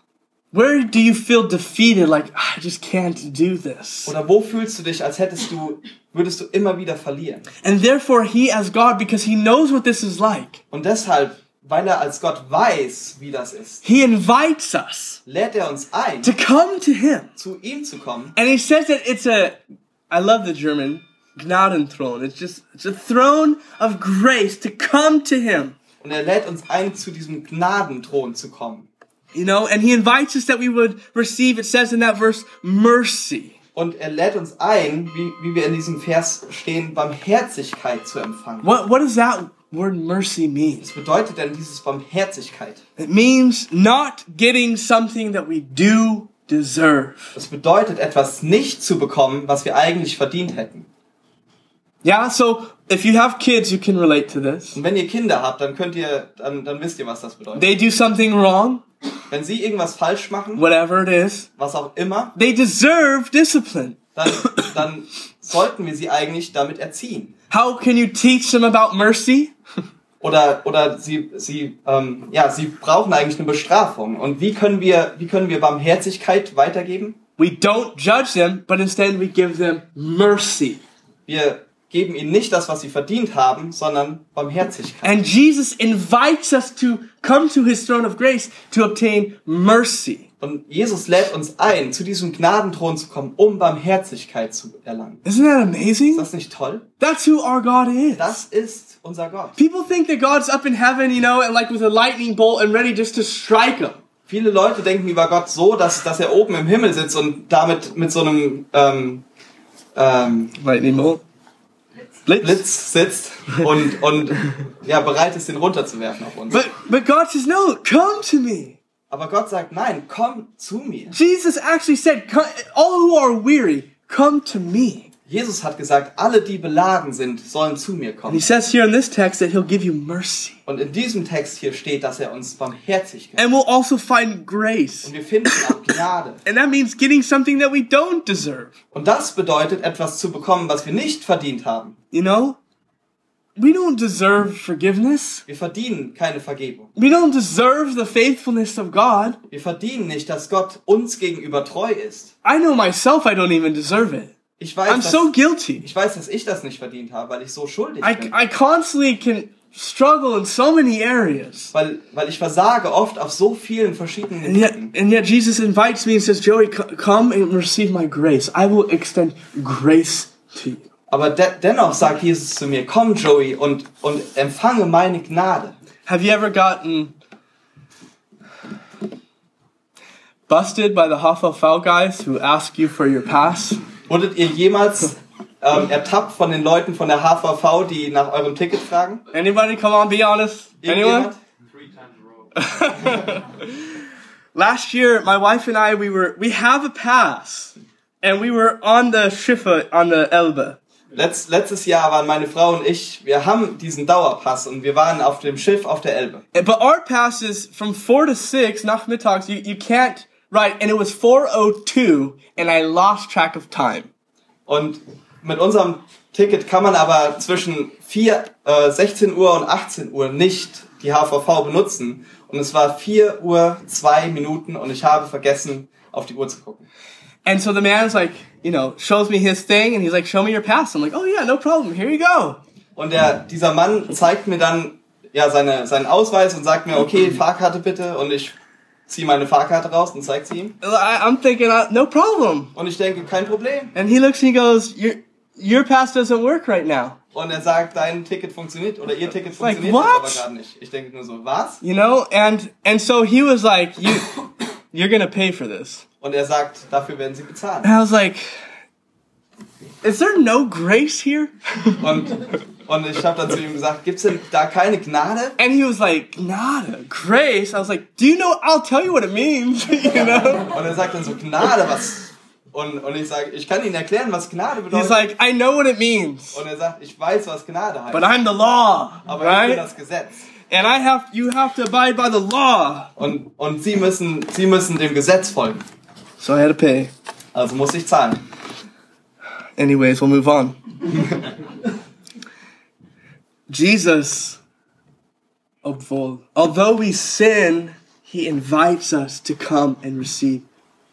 Where do you feel defeated like "Ah, I just can't do this? Oder wo fühlst du dich, als hättest du, würdest du immer wieder verlieren? And therefore he as God because he knows what this is like. Und deshalb, weil er als Gott weiß, wie das ist, He invites us lädt er uns ein, to come to him. zu ihm zu kommen. And he says that it's a I love the German Gnadenthrone. It's just it's a throne of grace to come to him. Und er lädt uns ein, zu diesem Gnadenthron zu kommen. You know, and he invites us that we would receive, it says in that verse, mercy. Und er lädt uns ein, wie, wie wir in diesem Vers stehen, Barmherzigkeit zu empfangen. What what does that word mercy mean? Was bedeutet denn dieses Barmherzigkeit? It means not getting something that we do deserve. Das bedeutet, etwas nicht zu bekommen, was wir eigentlich verdient hätten. Yeah, so if you have kids, you can relate to this. Und wenn ihr Kinder habt, dann könnt ihr, dann, dann wisst ihr, was das bedeutet. They do something wrong, Wenn sie irgendwas falsch machen, whatever it is, was auch immer, they deserve discipline. dann, dann sollten wir sie eigentlich damit erziehen. How can you teach them about mercy? Oder, oder sie, sie, ähm, ja, sie brauchen eigentlich eine Bestrafung. Und wie können wir, wie können wir Barmherzigkeit weitergeben? We don't judge them, but instead we give them mercy. Wir geben ihnen nicht das, was sie verdient haben, sondern Barmherzigkeit. And Jesus invites us to come to his throne of grace to obtain mercy. Und Jesus lädt uns ein, zu diesem Gnadenthron zu kommen, um Barmherzigkeit zu erlangen. Isn't that Ist amazing? das nicht toll? That's who our God is. Das ist unser Gott. People think that God's up in heaven, you know, and like with a lightning bolt and ready just to strike them. Viele Leute denken über Gott so, dass, dass er oben im Himmel sitzt und damit mit so einem ähm, ähm, Lightning bolt. Blitz. Blitz sitzt und, und ja, bereit ist, den runterzuwerfen auf uns. But but God says, no, come to me. Aber Gott sagt, nein, komm zu mir. Jesus actually said, "Co- all who are weary, come to me. Jesus hat gesagt, alle, die beladen sind, sollen zu mir And he kommen. says here in this text that he'll give you mercy. Und in diesem Text hier steht, dass er uns Barmherzigkeit And we'll also find grace. und wir finden auch Gnade. And that means getting something that we don't deserve. Und das bedeutet, etwas zu bekommen, was wir nicht verdient haben. You know? We don't deserve forgiveness. Wir verdienen keine Vergebung. We don't deserve the faithfulness of God. Wir verdienen nicht, dass Gott uns gegenüber treu ist. I know myself I don't even deserve it. Ich weiß, I'm dass, so guilty. ich weiß, dass ich das nicht verdient habe, weil ich so schuldig I, bin. I constantly can struggle in so many areas. Weil, weil ich versage oft auf so vielen verschiedenen And yet, and yet Jesus invites me and says, Joey, co- come and receive my grace. I will extend grace to you. Aber de dennoch sagt Jesus zu mir, komm Joey und, und empfange meine Gnade. Have you ever gotten busted by the HFL guys who ask you for your pass? Wurdet ihr jemals ähm, ertappt von den Leuten von der HVV, die nach eurem Ticket fragen? Anybody? Come on, be honest. Anyone? Irgendjemand? Last year, my wife and I, we were, we have a pass. And we were on the Schiffe, on the Elbe. Letz, letztes Jahr waren meine Frau und ich, wir haben diesen Dauerpass und wir waren auf dem Schiff auf der Elbe. But our pass is from 4 to 6, nachmittags, you, you can't, right, and it was 4.02, and I lost track of time. Und mit unserem Ticket kann man aber zwischen 4, äh, 16 Uhr und 18 Uhr nicht die HVV benutzen. Und es war 4 Uhr 2 Minuten und ich habe vergessen, auf die Uhr zu gucken. And so the man's like, you know, shows me his thing, and he's like, show me your pass. I'm like, oh yeah, no problem, here you go. Und der, dieser Mann zeigt mir dann ja seine, seinen Ausweis und sagt mir, okay, Fahrkarte bitte. Und ich ziehe meine Fahrkarte raus und zeige sie ihm. I'm thinking, uh, no problem. Und ich denke, kein Problem. And he looks and he goes, your, your pass doesn't work right now. Und er sagt, dein Ticket funktioniert oder ihr Ticket Like, funktioniert what? aber gerade nicht. Ich denke nur so, was? You know, and, and so he was like, you, you're gonna pay for this. Und er sagt, dafür werden sie bezahlen. And I was like, is there no grace here? Und, und ich habe dann zu ihm gesagt, gibt's denn da keine Gnade? And he was like, nada, grace. I was like, do you know, I'll tell you what it means, you know? Und er sagt dann so, Gnade, was? Und, und ich sage, ich kann Ihnen erklären, was Gnade He's bedeutet. like, I know what it means, Und er sagt, ich weiß, was Gnade heißt. but I'm the law, aber ich bin right? das Gesetz. And I have, you have to abide by the law. Und, und sie, müssen, sie müssen dem Gesetz folgen. So I had to pay. Also muss ich zahlen. Anyways, we'll move on. Jesus, obwohl, although we sin, he invites us to come and receive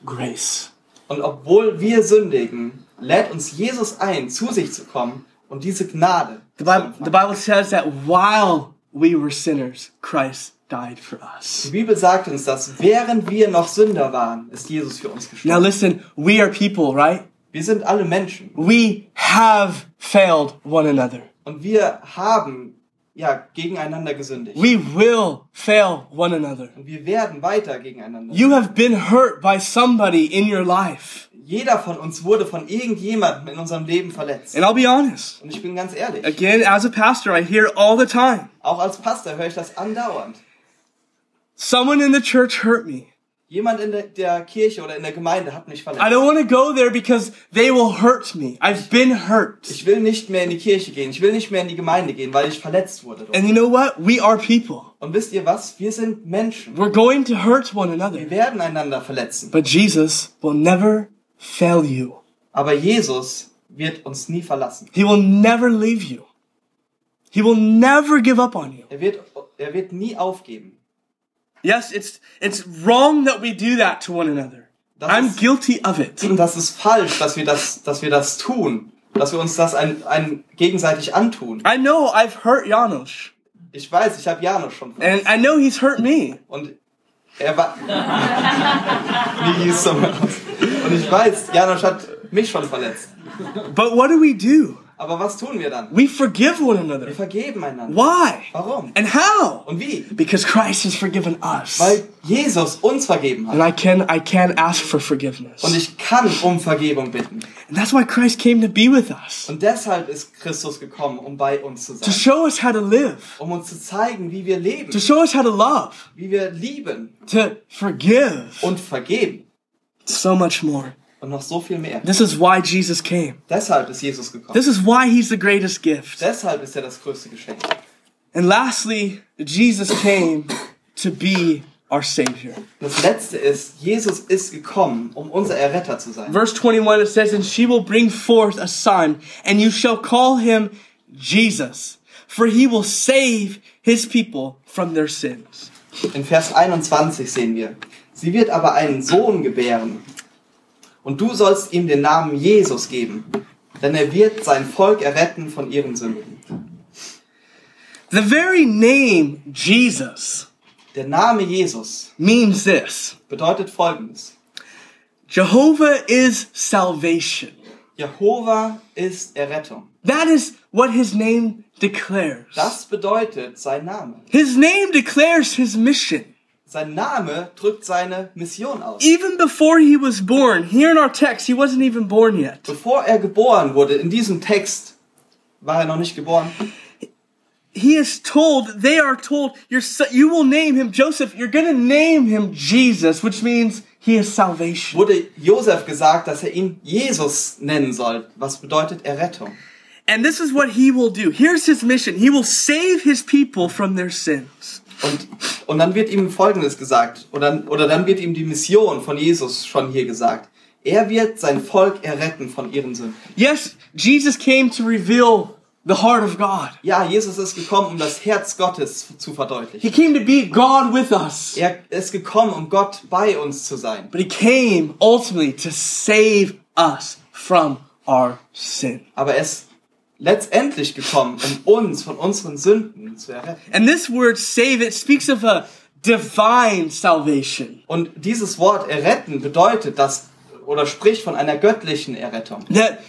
grace. Und obwohl wir sündigen, lädt uns Jesus ein, zu sich zu kommen und diese Gnade. The Bible, the Bible says that while we were sinners, Christ died for Die us. Bibel sagt uns, dass während wir noch Sünder waren, ist Jesus für uns Now gestorben. listen, we are people, right? Wir sind alle Menschen We have failed one another. Und wir haben ja gegeneinander gesündigt. We will fail one another. Und wir werden weiter gegeneinander. You have been hurt by somebody in your life. Jeder von uns wurde von irgendjemandem in unserem Leben verletzt. And I'll be honest. Und ich bin ganz ehrlich, Again, as a pastor, I hear all the time. auch als Pastor höre ich das andauernd. Someone in the church hurt me. Jemand in der, der Kirche oder in der Gemeinde hat mich I verletzt. don't want to go there because they will hurt me. I've been hurt. Ich will nicht mehr in die Kirche gehen. Ich will nicht mehr in die Gemeinde gehen, weil ich verletzt wurde. Dort. And you know what? We are people. Und wisst ihr was? Wir sind Menschen. We're going to hurt one Wir another. werden einander verletzen. But Jesus will never fail you. Aber Jesus wird uns nie verlassen. He will never leave you. He will never give up on you. Er wird, er wird nie aufgeben. Yes, it's it's wrong that we do that to one another. Das I'm ist- guilty of it. Das ist falsch, dass wir das, dass wir das tun. Dass wir uns das ein, ein gegenseitig antun. I know I've hurt Janusz. Ich weiß, ich habe Janus schon verletzt. And I know he's hurt me. Und er war. Wie hieß so Und ich weiß, Janus hat mich schon verletzt. But what do we do? Aber was tun wir dann? We forgive one Wir another. vergeben einander. Why? Warum? And how? Und wie? Because Christ has forgiven us. Weil Jesus uns vergeben hat. And I can I can ask for forgiveness. Und ich kann um Vergebung bitten. And that's why Christ came to be with us. Und deshalb ist Christus gekommen, um bei uns zu To sein. show us how to live. Um uns zu zeigen, wie wir leben, To show us how to love. wie wir lieben To forgive. und vergeben. So much more. Und noch so viel mehr. This is why Jesus came. Deshalb ist Jesus gekommen. This is why he's the greatest gift. Deshalb ist er das größte Geschenk. And lastly, Jesus came to be our Savior. Das letzte ist, Jesus ist gekommen, um unser Erretter zu sein. Verse 21 it says, And she will bring forth a son, and you shall call him Jesus, for he will save his people from their sins. In Vers 21 sehen wir, sie wird aber einen Sohn gebären. Und du sollst ihm den Namen Jesus geben, denn er wird sein Volk erretten von ihren Sünden. The very name Jesus Der Name Jesus means this bedeutet folgendes. Jehovah is salvation. Jehova ist Errettung. That is what his name declares. Das bedeutet sein Name. His name declares his mission. Sein Name drückt seine Mission aus. Even before he was born, here in our text, he wasn't even born yet. Bevor er geboren wurde, in diesem Text war er noch nicht geboren, He is told, they are told, son, you will name him Joseph. You're going to name him Jesus, which means he is salvation. wurde Josef gesagt, dass er ihn Jesus nennen soll, was bedeutet Errettung. And this is what he will do. Here's his mission. He will save his people from their sins. Und, und dann wird ihm Folgendes gesagt, oder, oder dann wird ihm die Mission von Jesus schon hier gesagt. Er wird sein Volk erretten von ihren Sünden. Yes, Jesus came to reveal the heart of God. Ja, Jesus ist gekommen, um das Herz Gottes zu verdeutlichen. He came to be God with us. Er ist gekommen, um Gott bei uns zu sein. But he came ultimately to save us from our sin. Aber er ist letztendlich gekommen, um uns von unseren Sünden zu erretten. And this word save, it speaks of a divine salvation. Und dieses Wort erretten bedeutet das oder spricht von einer göttlichen Errettung. That,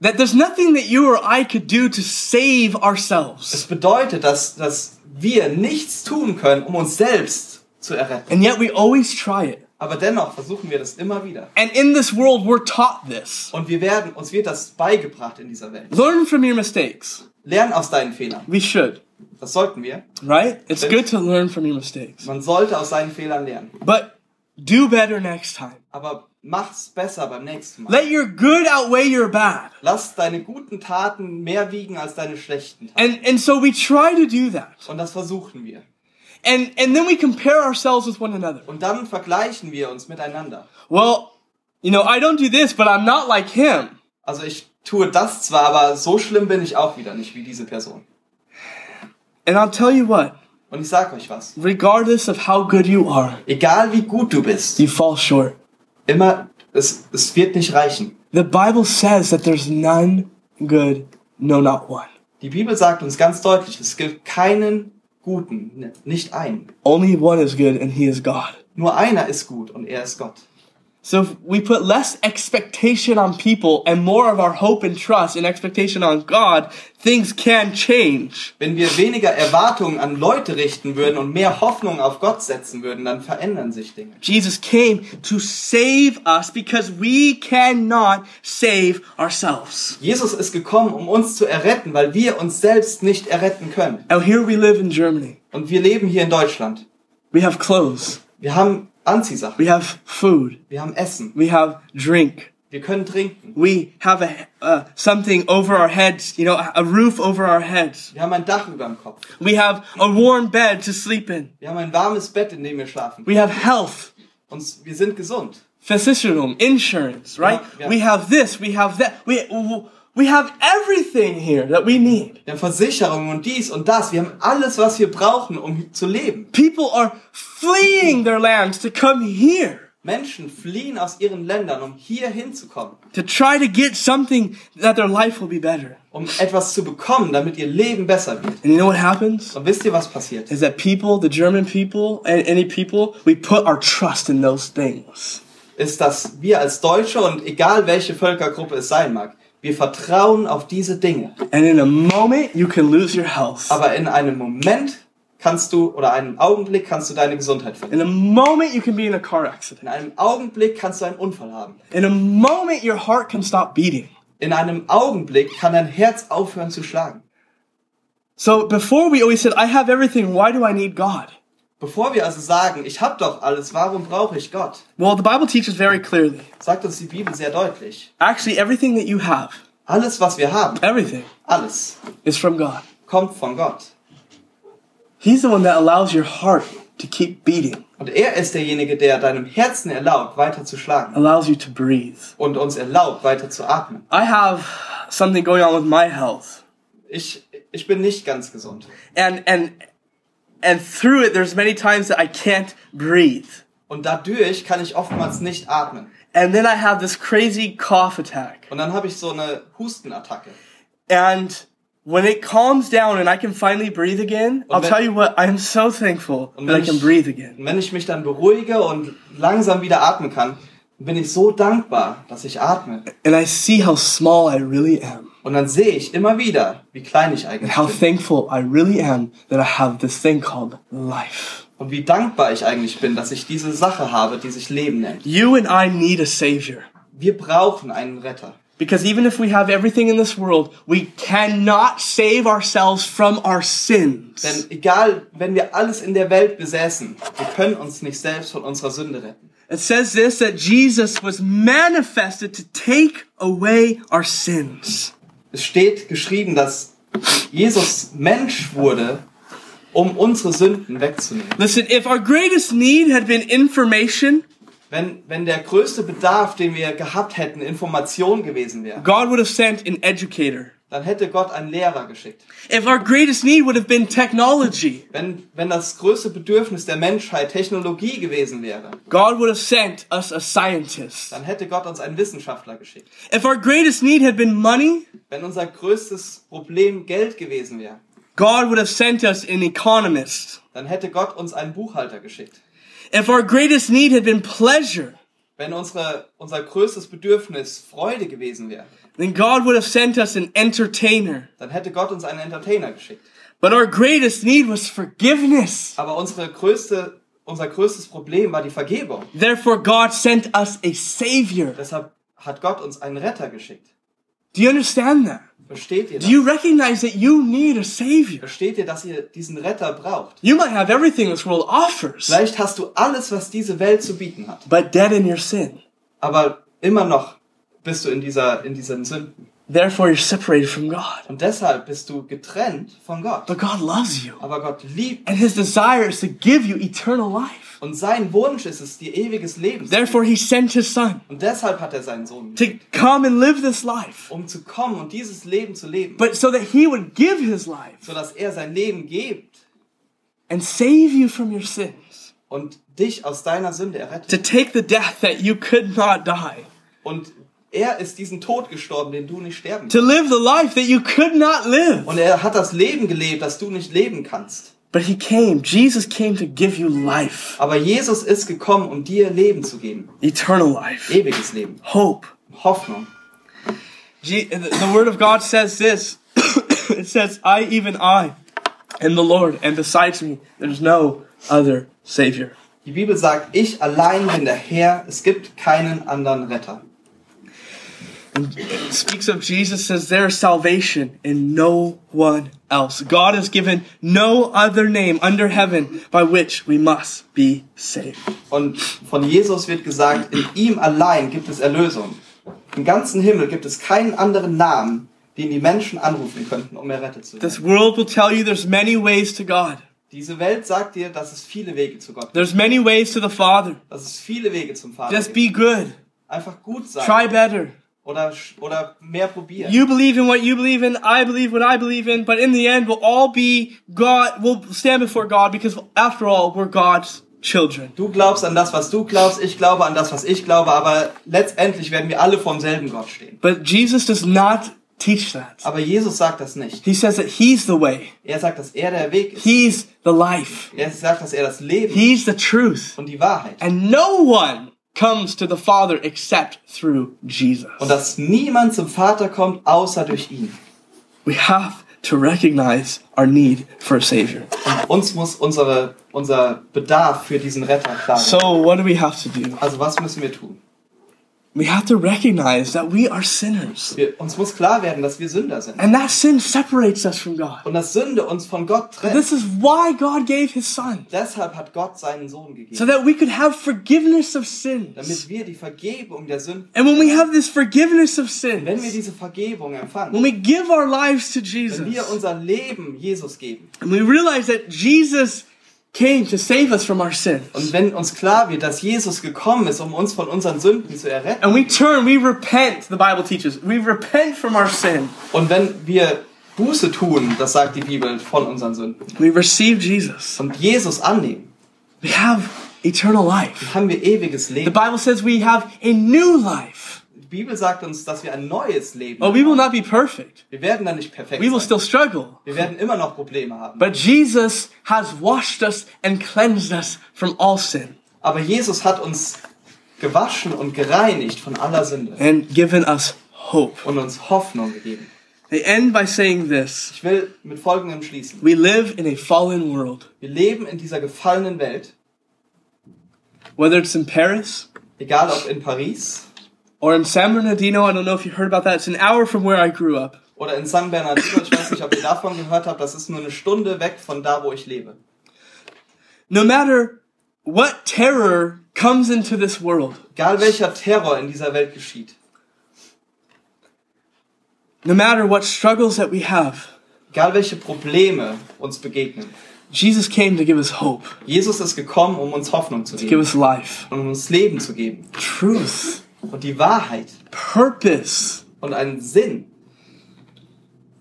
that there's nothing that you or I could do to save Es ourselves. bedeutet, dass, dass wir nichts tun können, um uns selbst zu erretten. And yet we always try it. Aber dennoch versuchen wir das immer wieder. And in this world, we're taught this. Und wir werden, uns wird das beigebracht in dieser Welt. Learn from your mistakes. Lern aus deinen Fehlern. We should, Das sollten wir. right? It's good to learn from your mistakes. Man sollte aus seinen Fehlern lernen. But do better next time. Aber mach's besser beim nächsten Mal. Let your good outweigh your bad. Lass deine guten Taten mehr wiegen als deine schlechten Taten. And, and so we try to do that. Und das versuchen wir. And, and then we compare ourselves with one another. Und dann vergleichen wir uns miteinander. Well, you know, I don't do this, but I'm not like him. Also ich tue das zwar, aber so schlimm bin ich auch wieder nicht wie diese Person. And I'll tell you what, Und ich sag euch was. regardless of how good you are, Egal wie gut du bist, you fall short. immer, es, es wird nicht reichen. The Bible says that there's none good, no, not one. Die Bibel sagt uns ganz deutlich, es gibt keinen Guten, ne, nicht einen. Only one is good, and he is God. Nur einer ist gut und er ist Gott. So if we put less expectation on people and more of our hope and trust and expectation on God, things can change. Wenn wir weniger Erwartungen an Leute richten würden und mehr Hoffnung auf Gott setzen würden, dann verändern sich Dinge. Jesus came to save us because we cannot save ourselves. Jesus ist gekommen, um uns zu erretten, weil wir uns selbst nicht erretten können. And here we live in Germany. Und wir leben hier in Deutschland. We have clothes. Wir haben Anziehsachen. We have food. Wir haben Essen. We have drink. Wir können trinken. We have a uh, something over our heads, you know, a roof over our heads. Wir haben ein Dach über dem Kopf. We have a warm bed to sleep in. Wir haben ein warmes Bett, in dem wir schlafen. We have health, Und wir sind gesund. physicianum, insurance, right? Yeah, yeah. We have this, we have that. We we have everything here that we need. Wir haben Versicherungen und dies und das. Wir haben alles, was wir brauchen, um zu leben. People are fleeing their lands to come here Menschen fliehen aus ihren Ländern, um hier hinzukommen, to try to get something that their life will be better. um etwas zu bekommen, damit ihr Leben besser wird. And you know what happens? Und wisst ihr, was passiert? Is that people, the German people, and any people, we put our trust in those things. Ist, dass wir als Deutsche und egal welche Völkergruppe es sein mag, wir vertrauen auf diese Dinge. And in a moment, you can lose your health. Aber in einem Moment kannst du, oder einem Augenblick kannst du deine Gesundheit verlieren. In a moment, you can be in a car accident. In einem Augenblick kannst du einen Unfall haben. In a moment, your heart can stop beating. In einem Augenblick kann dein Herz aufhören zu schlagen. So before we always said, I have everything, why do I need God? Bevor wir also sagen, ich habe doch alles, warum brauche ich Gott? Well, the Bible teaches very clearly. Sagt uns die Bibel sehr deutlich. Actually, everything that you have, Alles, was wir haben, everything, alles, is from God. kommt von Gott. He's the one that allows your heart to keep beating, Und er ist derjenige, der deinem Herzen erlaubt, weiter zu schlagen allows you to breathe. und uns erlaubt, weiter zu atmen. I have something going on with my health. Ich, ich bin nicht ganz gesund. And and and through it there's many times that I can't breathe. Und dadurch kann ich oftmals nicht atmen. And then I have this crazy cough attack. Und dann habe ich so eine Hustenattacke. And when it calms down and I can finally breathe again, I'll tell you what, I'm so thankful that I can ich- breathe again. Wenn ich mich dann beruhige und langsam wieder atmen kann, bin ich so dankbar, dass ich atme. And I see how small I really am. Und dann sehe ich immer wieder, wie klein ich eigentlich how bin. thankful I really am that I have this thing called life. Und wie dankbar ich eigentlich bin, dass ich diese Sache habe, die sich Leben nennt. You and I need a savior. Wir brauchen einen Retter. Because even if we have everything in this world, we cannot save ourselves from our sins. Denn egal, wenn wir alles in der Welt besäßen, wir können uns nicht selbst von unserer Sünde retten. It says this that Jesus was manifested to take away our sins. Es steht geschrieben, dass Jesus Mensch wurde, um unsere Sünden wegzunehmen. Listen, if our greatest need had been information, Wenn, wenn der größte Bedarf, den wir gehabt hätten, Information gewesen wäre, God would have sent an educator. Dann hätte Gott einen Lehrer geschickt. If our greatest need would have been technology, Wenn, wenn das größte Bedürfnis der Menschheit Technologie gewesen wäre, God would have sent us a scientist. dann hätte Gott uns einen Wissenschaftler geschickt. If our greatest need had been money, Wenn unser größtes Problem Geld gewesen wäre, God would have sent us an economist. dann hätte Gott uns einen Buchhalter geschickt. If our greatest need had been pleasure, Wenn unsere, unser größtes Bedürfnis Freude gewesen wäre, then God would have sent us an entertainer. dann hätte Gott uns einen Entertainer geschickt. But our greatest need was forgiveness. Aber unsere größte, unser größtes Problem war die Vergebung. Therefore, God sent us a savior. Deshalb hat Gott uns einen Retter geschickt. Do you understand that? Versteht ihr Do you das? recognize that you need a savior? Versteht ihr, dass ihr diesen Retter braucht? You might have everything this world offers, Vielleicht hast du alles, was diese Welt zu bieten hat. but dead in your sin. Aber immer noch bist du in dieser, in diesen Sünden. Therefore, you're separated from God. Und deshalb bist du getrennt von Gott. But God loves you. Aber Gott liebt And his desire is to give you eternal life. und sein Wunsch ist es, dir ewiges Leben Therefore, he sent his son Und deshalb hat er seinen Sohn, to come and live this life, um zu kommen und dieses Leben zu leben, but so that he would give his life sodass er sein Leben gibt and save you from your sins, und dich aus deiner Sünde to errettet. take the death that you could not die, Und er ist diesen Tod gestorben, den du nicht sterben to kannst. live the life that you could not live. Und er hat das Leben gelebt, das du nicht leben kannst. But he came, Jesus came to give you life, Aber Jesus ist gekommen, um dir Leben zu geben. eternal life, Ewiges Leben. hope. Hoffnung. Je- the word of God says this it says, I, even I, am the Lord, and besides me, there's no other Savior. Die Bibel sagt, ich allein bin der Herr, es gibt keinen anderen Retter. And it speaks of Jesus as there is salvation in no one else. God has given no other name under heaven by which we must be saved. Und von Jesus wird gesagt, in ihm allein gibt es Erlösung. Im ganzen Himmel gibt es keinen anderen Namen, den die Menschen anrufen könnten, um errettet zu werden. This world will tell you there's many ways to God. Diese Welt sagt dir, dass es viele Wege zu Gott gibt. There's many ways to the Father. Dass es viele Wege zum Vater Just gibt. be good. Einfach gut sein. Try better. Oder, oder mehr probieren. You believe in what you believe in, I believe what I believe in, but in the end we'll all be God, we'll stand before God because after all, we're God's children. Du glaubst an das, was du glaubst, ich glaube an das, was ich glaube, aber letztendlich werden wir alle vor demselben Gott stehen. But Jesus does not teach that. Aber Jesus sagt das nicht. He says that He's the way. Er sagt, dass er der Weg ist. He's the life. Er sagt, dass er das Leben He's the truth. und die Wahrheit. And no one comes to the Father except through Jesus. Und dass niemand zum Vater kommt, außer durch ihn. We have to recognize our need for a Savior. Und uns muss unsere, unser Bedarf für diesen Retter klar. So, what do we have to do? Also was müssen wir tun? We have to recognize that we are sinners. Wir, uns muss klar werden, dass wir Sünder sind. And that sin separates us from God. Und dass Sünde uns von Gott trennt. This is why God gave His Son. Deshalb hat Gott seinen Sohn So that we could have forgiveness of sins. Damit wir die Vergebung der Sünden, And when we have this forgiveness of wenn wir sins, diese Vergebung empfangen, when we give our lives to wenn wir Jesus, unser Leben Jesus geben and we realize that Jesus came to save us from our sins, und wenn uns klar wird, dass Jesus gekommen ist, um uns von unseren Sünden zu erretten and we turn, we repent, the Bible teaches, we repent from our sin, und wenn wir Buße tun, das sagt die Bibel, von unseren Sünden we receive Jesus, und Jesus annehmen, we have eternal life. haben wir ewiges The Bible says we have a new life. Die Bibel sagt uns, dass wir ein neues Leben Oh, we will haben. not be perfect. Wir werden dann nicht perfekt We will sein. still struggle. Wir werden immer noch Probleme haben. But Jesus has washed us and cleansed us from all sin Aber Jesus hat uns gewaschen und gereinigt von aller Sünde and given us hope. und uns Hoffnung gegeben. They end by saying this Ich will mit Folgendem schließen. We live in a fallen world. Wir leben in dieser gefallenen Welt, Whether it's in Paris egal ob in Paris or in San Bernardino, I don't know if you heard about that. It's an hour from where I grew up. oder in San Bernardino. Ich weiß nicht, ob ihr davon gehört habt. Das ist nur eine Stunde weg von da, wo ich lebe. No matter what terror comes into this world, Egal welcher Terror in dieser Welt geschieht, no matter what struggles that we have, egal welche Probleme uns begegnen, Jesus came to give us hope, Jesus ist gekommen, um uns Hoffnung zu to give geben us life, um uns Leben zu geben truth, und die Wahrheit purpose. und einen Sinn.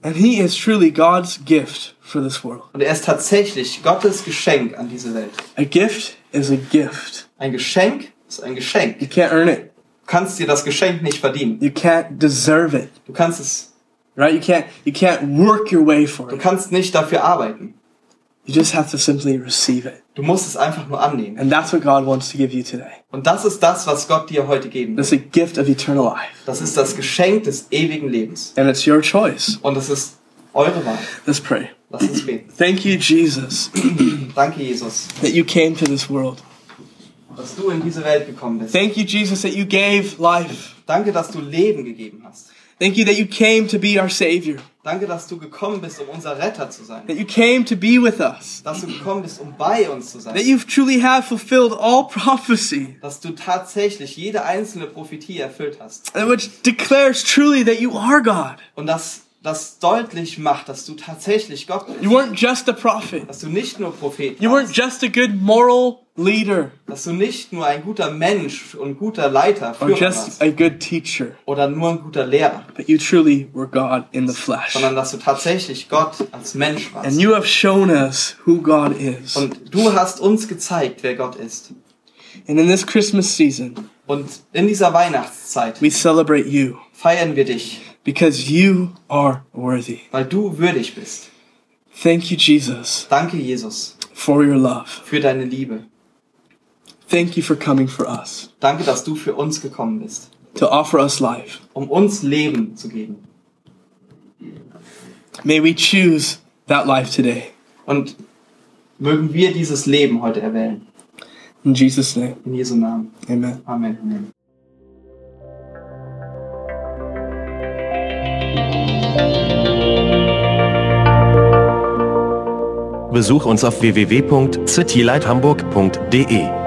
And He is truly God's gift for this world. Und er ist tatsächlich Gottes Geschenk an diese Welt. A gift is a gift. Ein Geschenk ist ein Geschenk. You can't earn it. Du kannst dir das Geschenk nicht verdienen. You can't deserve it. Du kannst es, Right? You can't you can't work your way for du it. kannst nicht dafür arbeiten. You just have to simply receive it. Du musst es einfach nur annehmen. And that's what God wants to give you today. Und das ist das, was Gott dir heute geben will. That's a gift of eternal life. Das ist das Geschenk des ewigen Lebens. And it's your choice. Und es ist eure Wahl. Let's pray. Lass uns beten. Thank you, Jesus, Danke, Jesus, that you came to this world. dass du in diese Welt gekommen bist. Thank you, Jesus, that you gave life. Danke, dass du Leben gegeben hast. Thank you that you came to be our Savior. Danke, dass du gekommen bist, um unser Retter zu sein. That you came to be with us. Dass du gekommen bist, um bei uns zu sein. That you truly have fulfilled all prophecy. Dass du tatsächlich jede einzelne Prophetie erfüllt hast. and Which declares truly that you are God. Und dass das deutlich macht, dass du tatsächlich Gott bist. You weren't just a prophet. Dass du nicht nur Prophet You weren't just a good moral leader Dass du nicht nur ein guter Mensch und guter Leiter, or Führer just warst. a good teacher, Oder nur ein guter Lehrer. but you truly were God in the flesh. Sondern dass du tatsächlich Gott als Mensch warst. And you have shown us who God is. Und du hast uns gezeigt, wer Gott ist. And in this Christmas season, Und in dieser Weihnachtszeit we celebrate you feiern wir dich, because you are worthy. weil du würdig bist. Thank you, Jesus, Danke, Jesus, for your love. für deine Liebe. Thank you for coming for us. Danke, dass du für uns gekommen bist. To offer us life. Um uns Leben zu geben. May we choose that life today. Und mögen wir dieses Leben heute erwählen. In Jesus name. In Jesu Namen. Amen. Amen. Amen. Besuch uns auf www.citylighthamburg.de.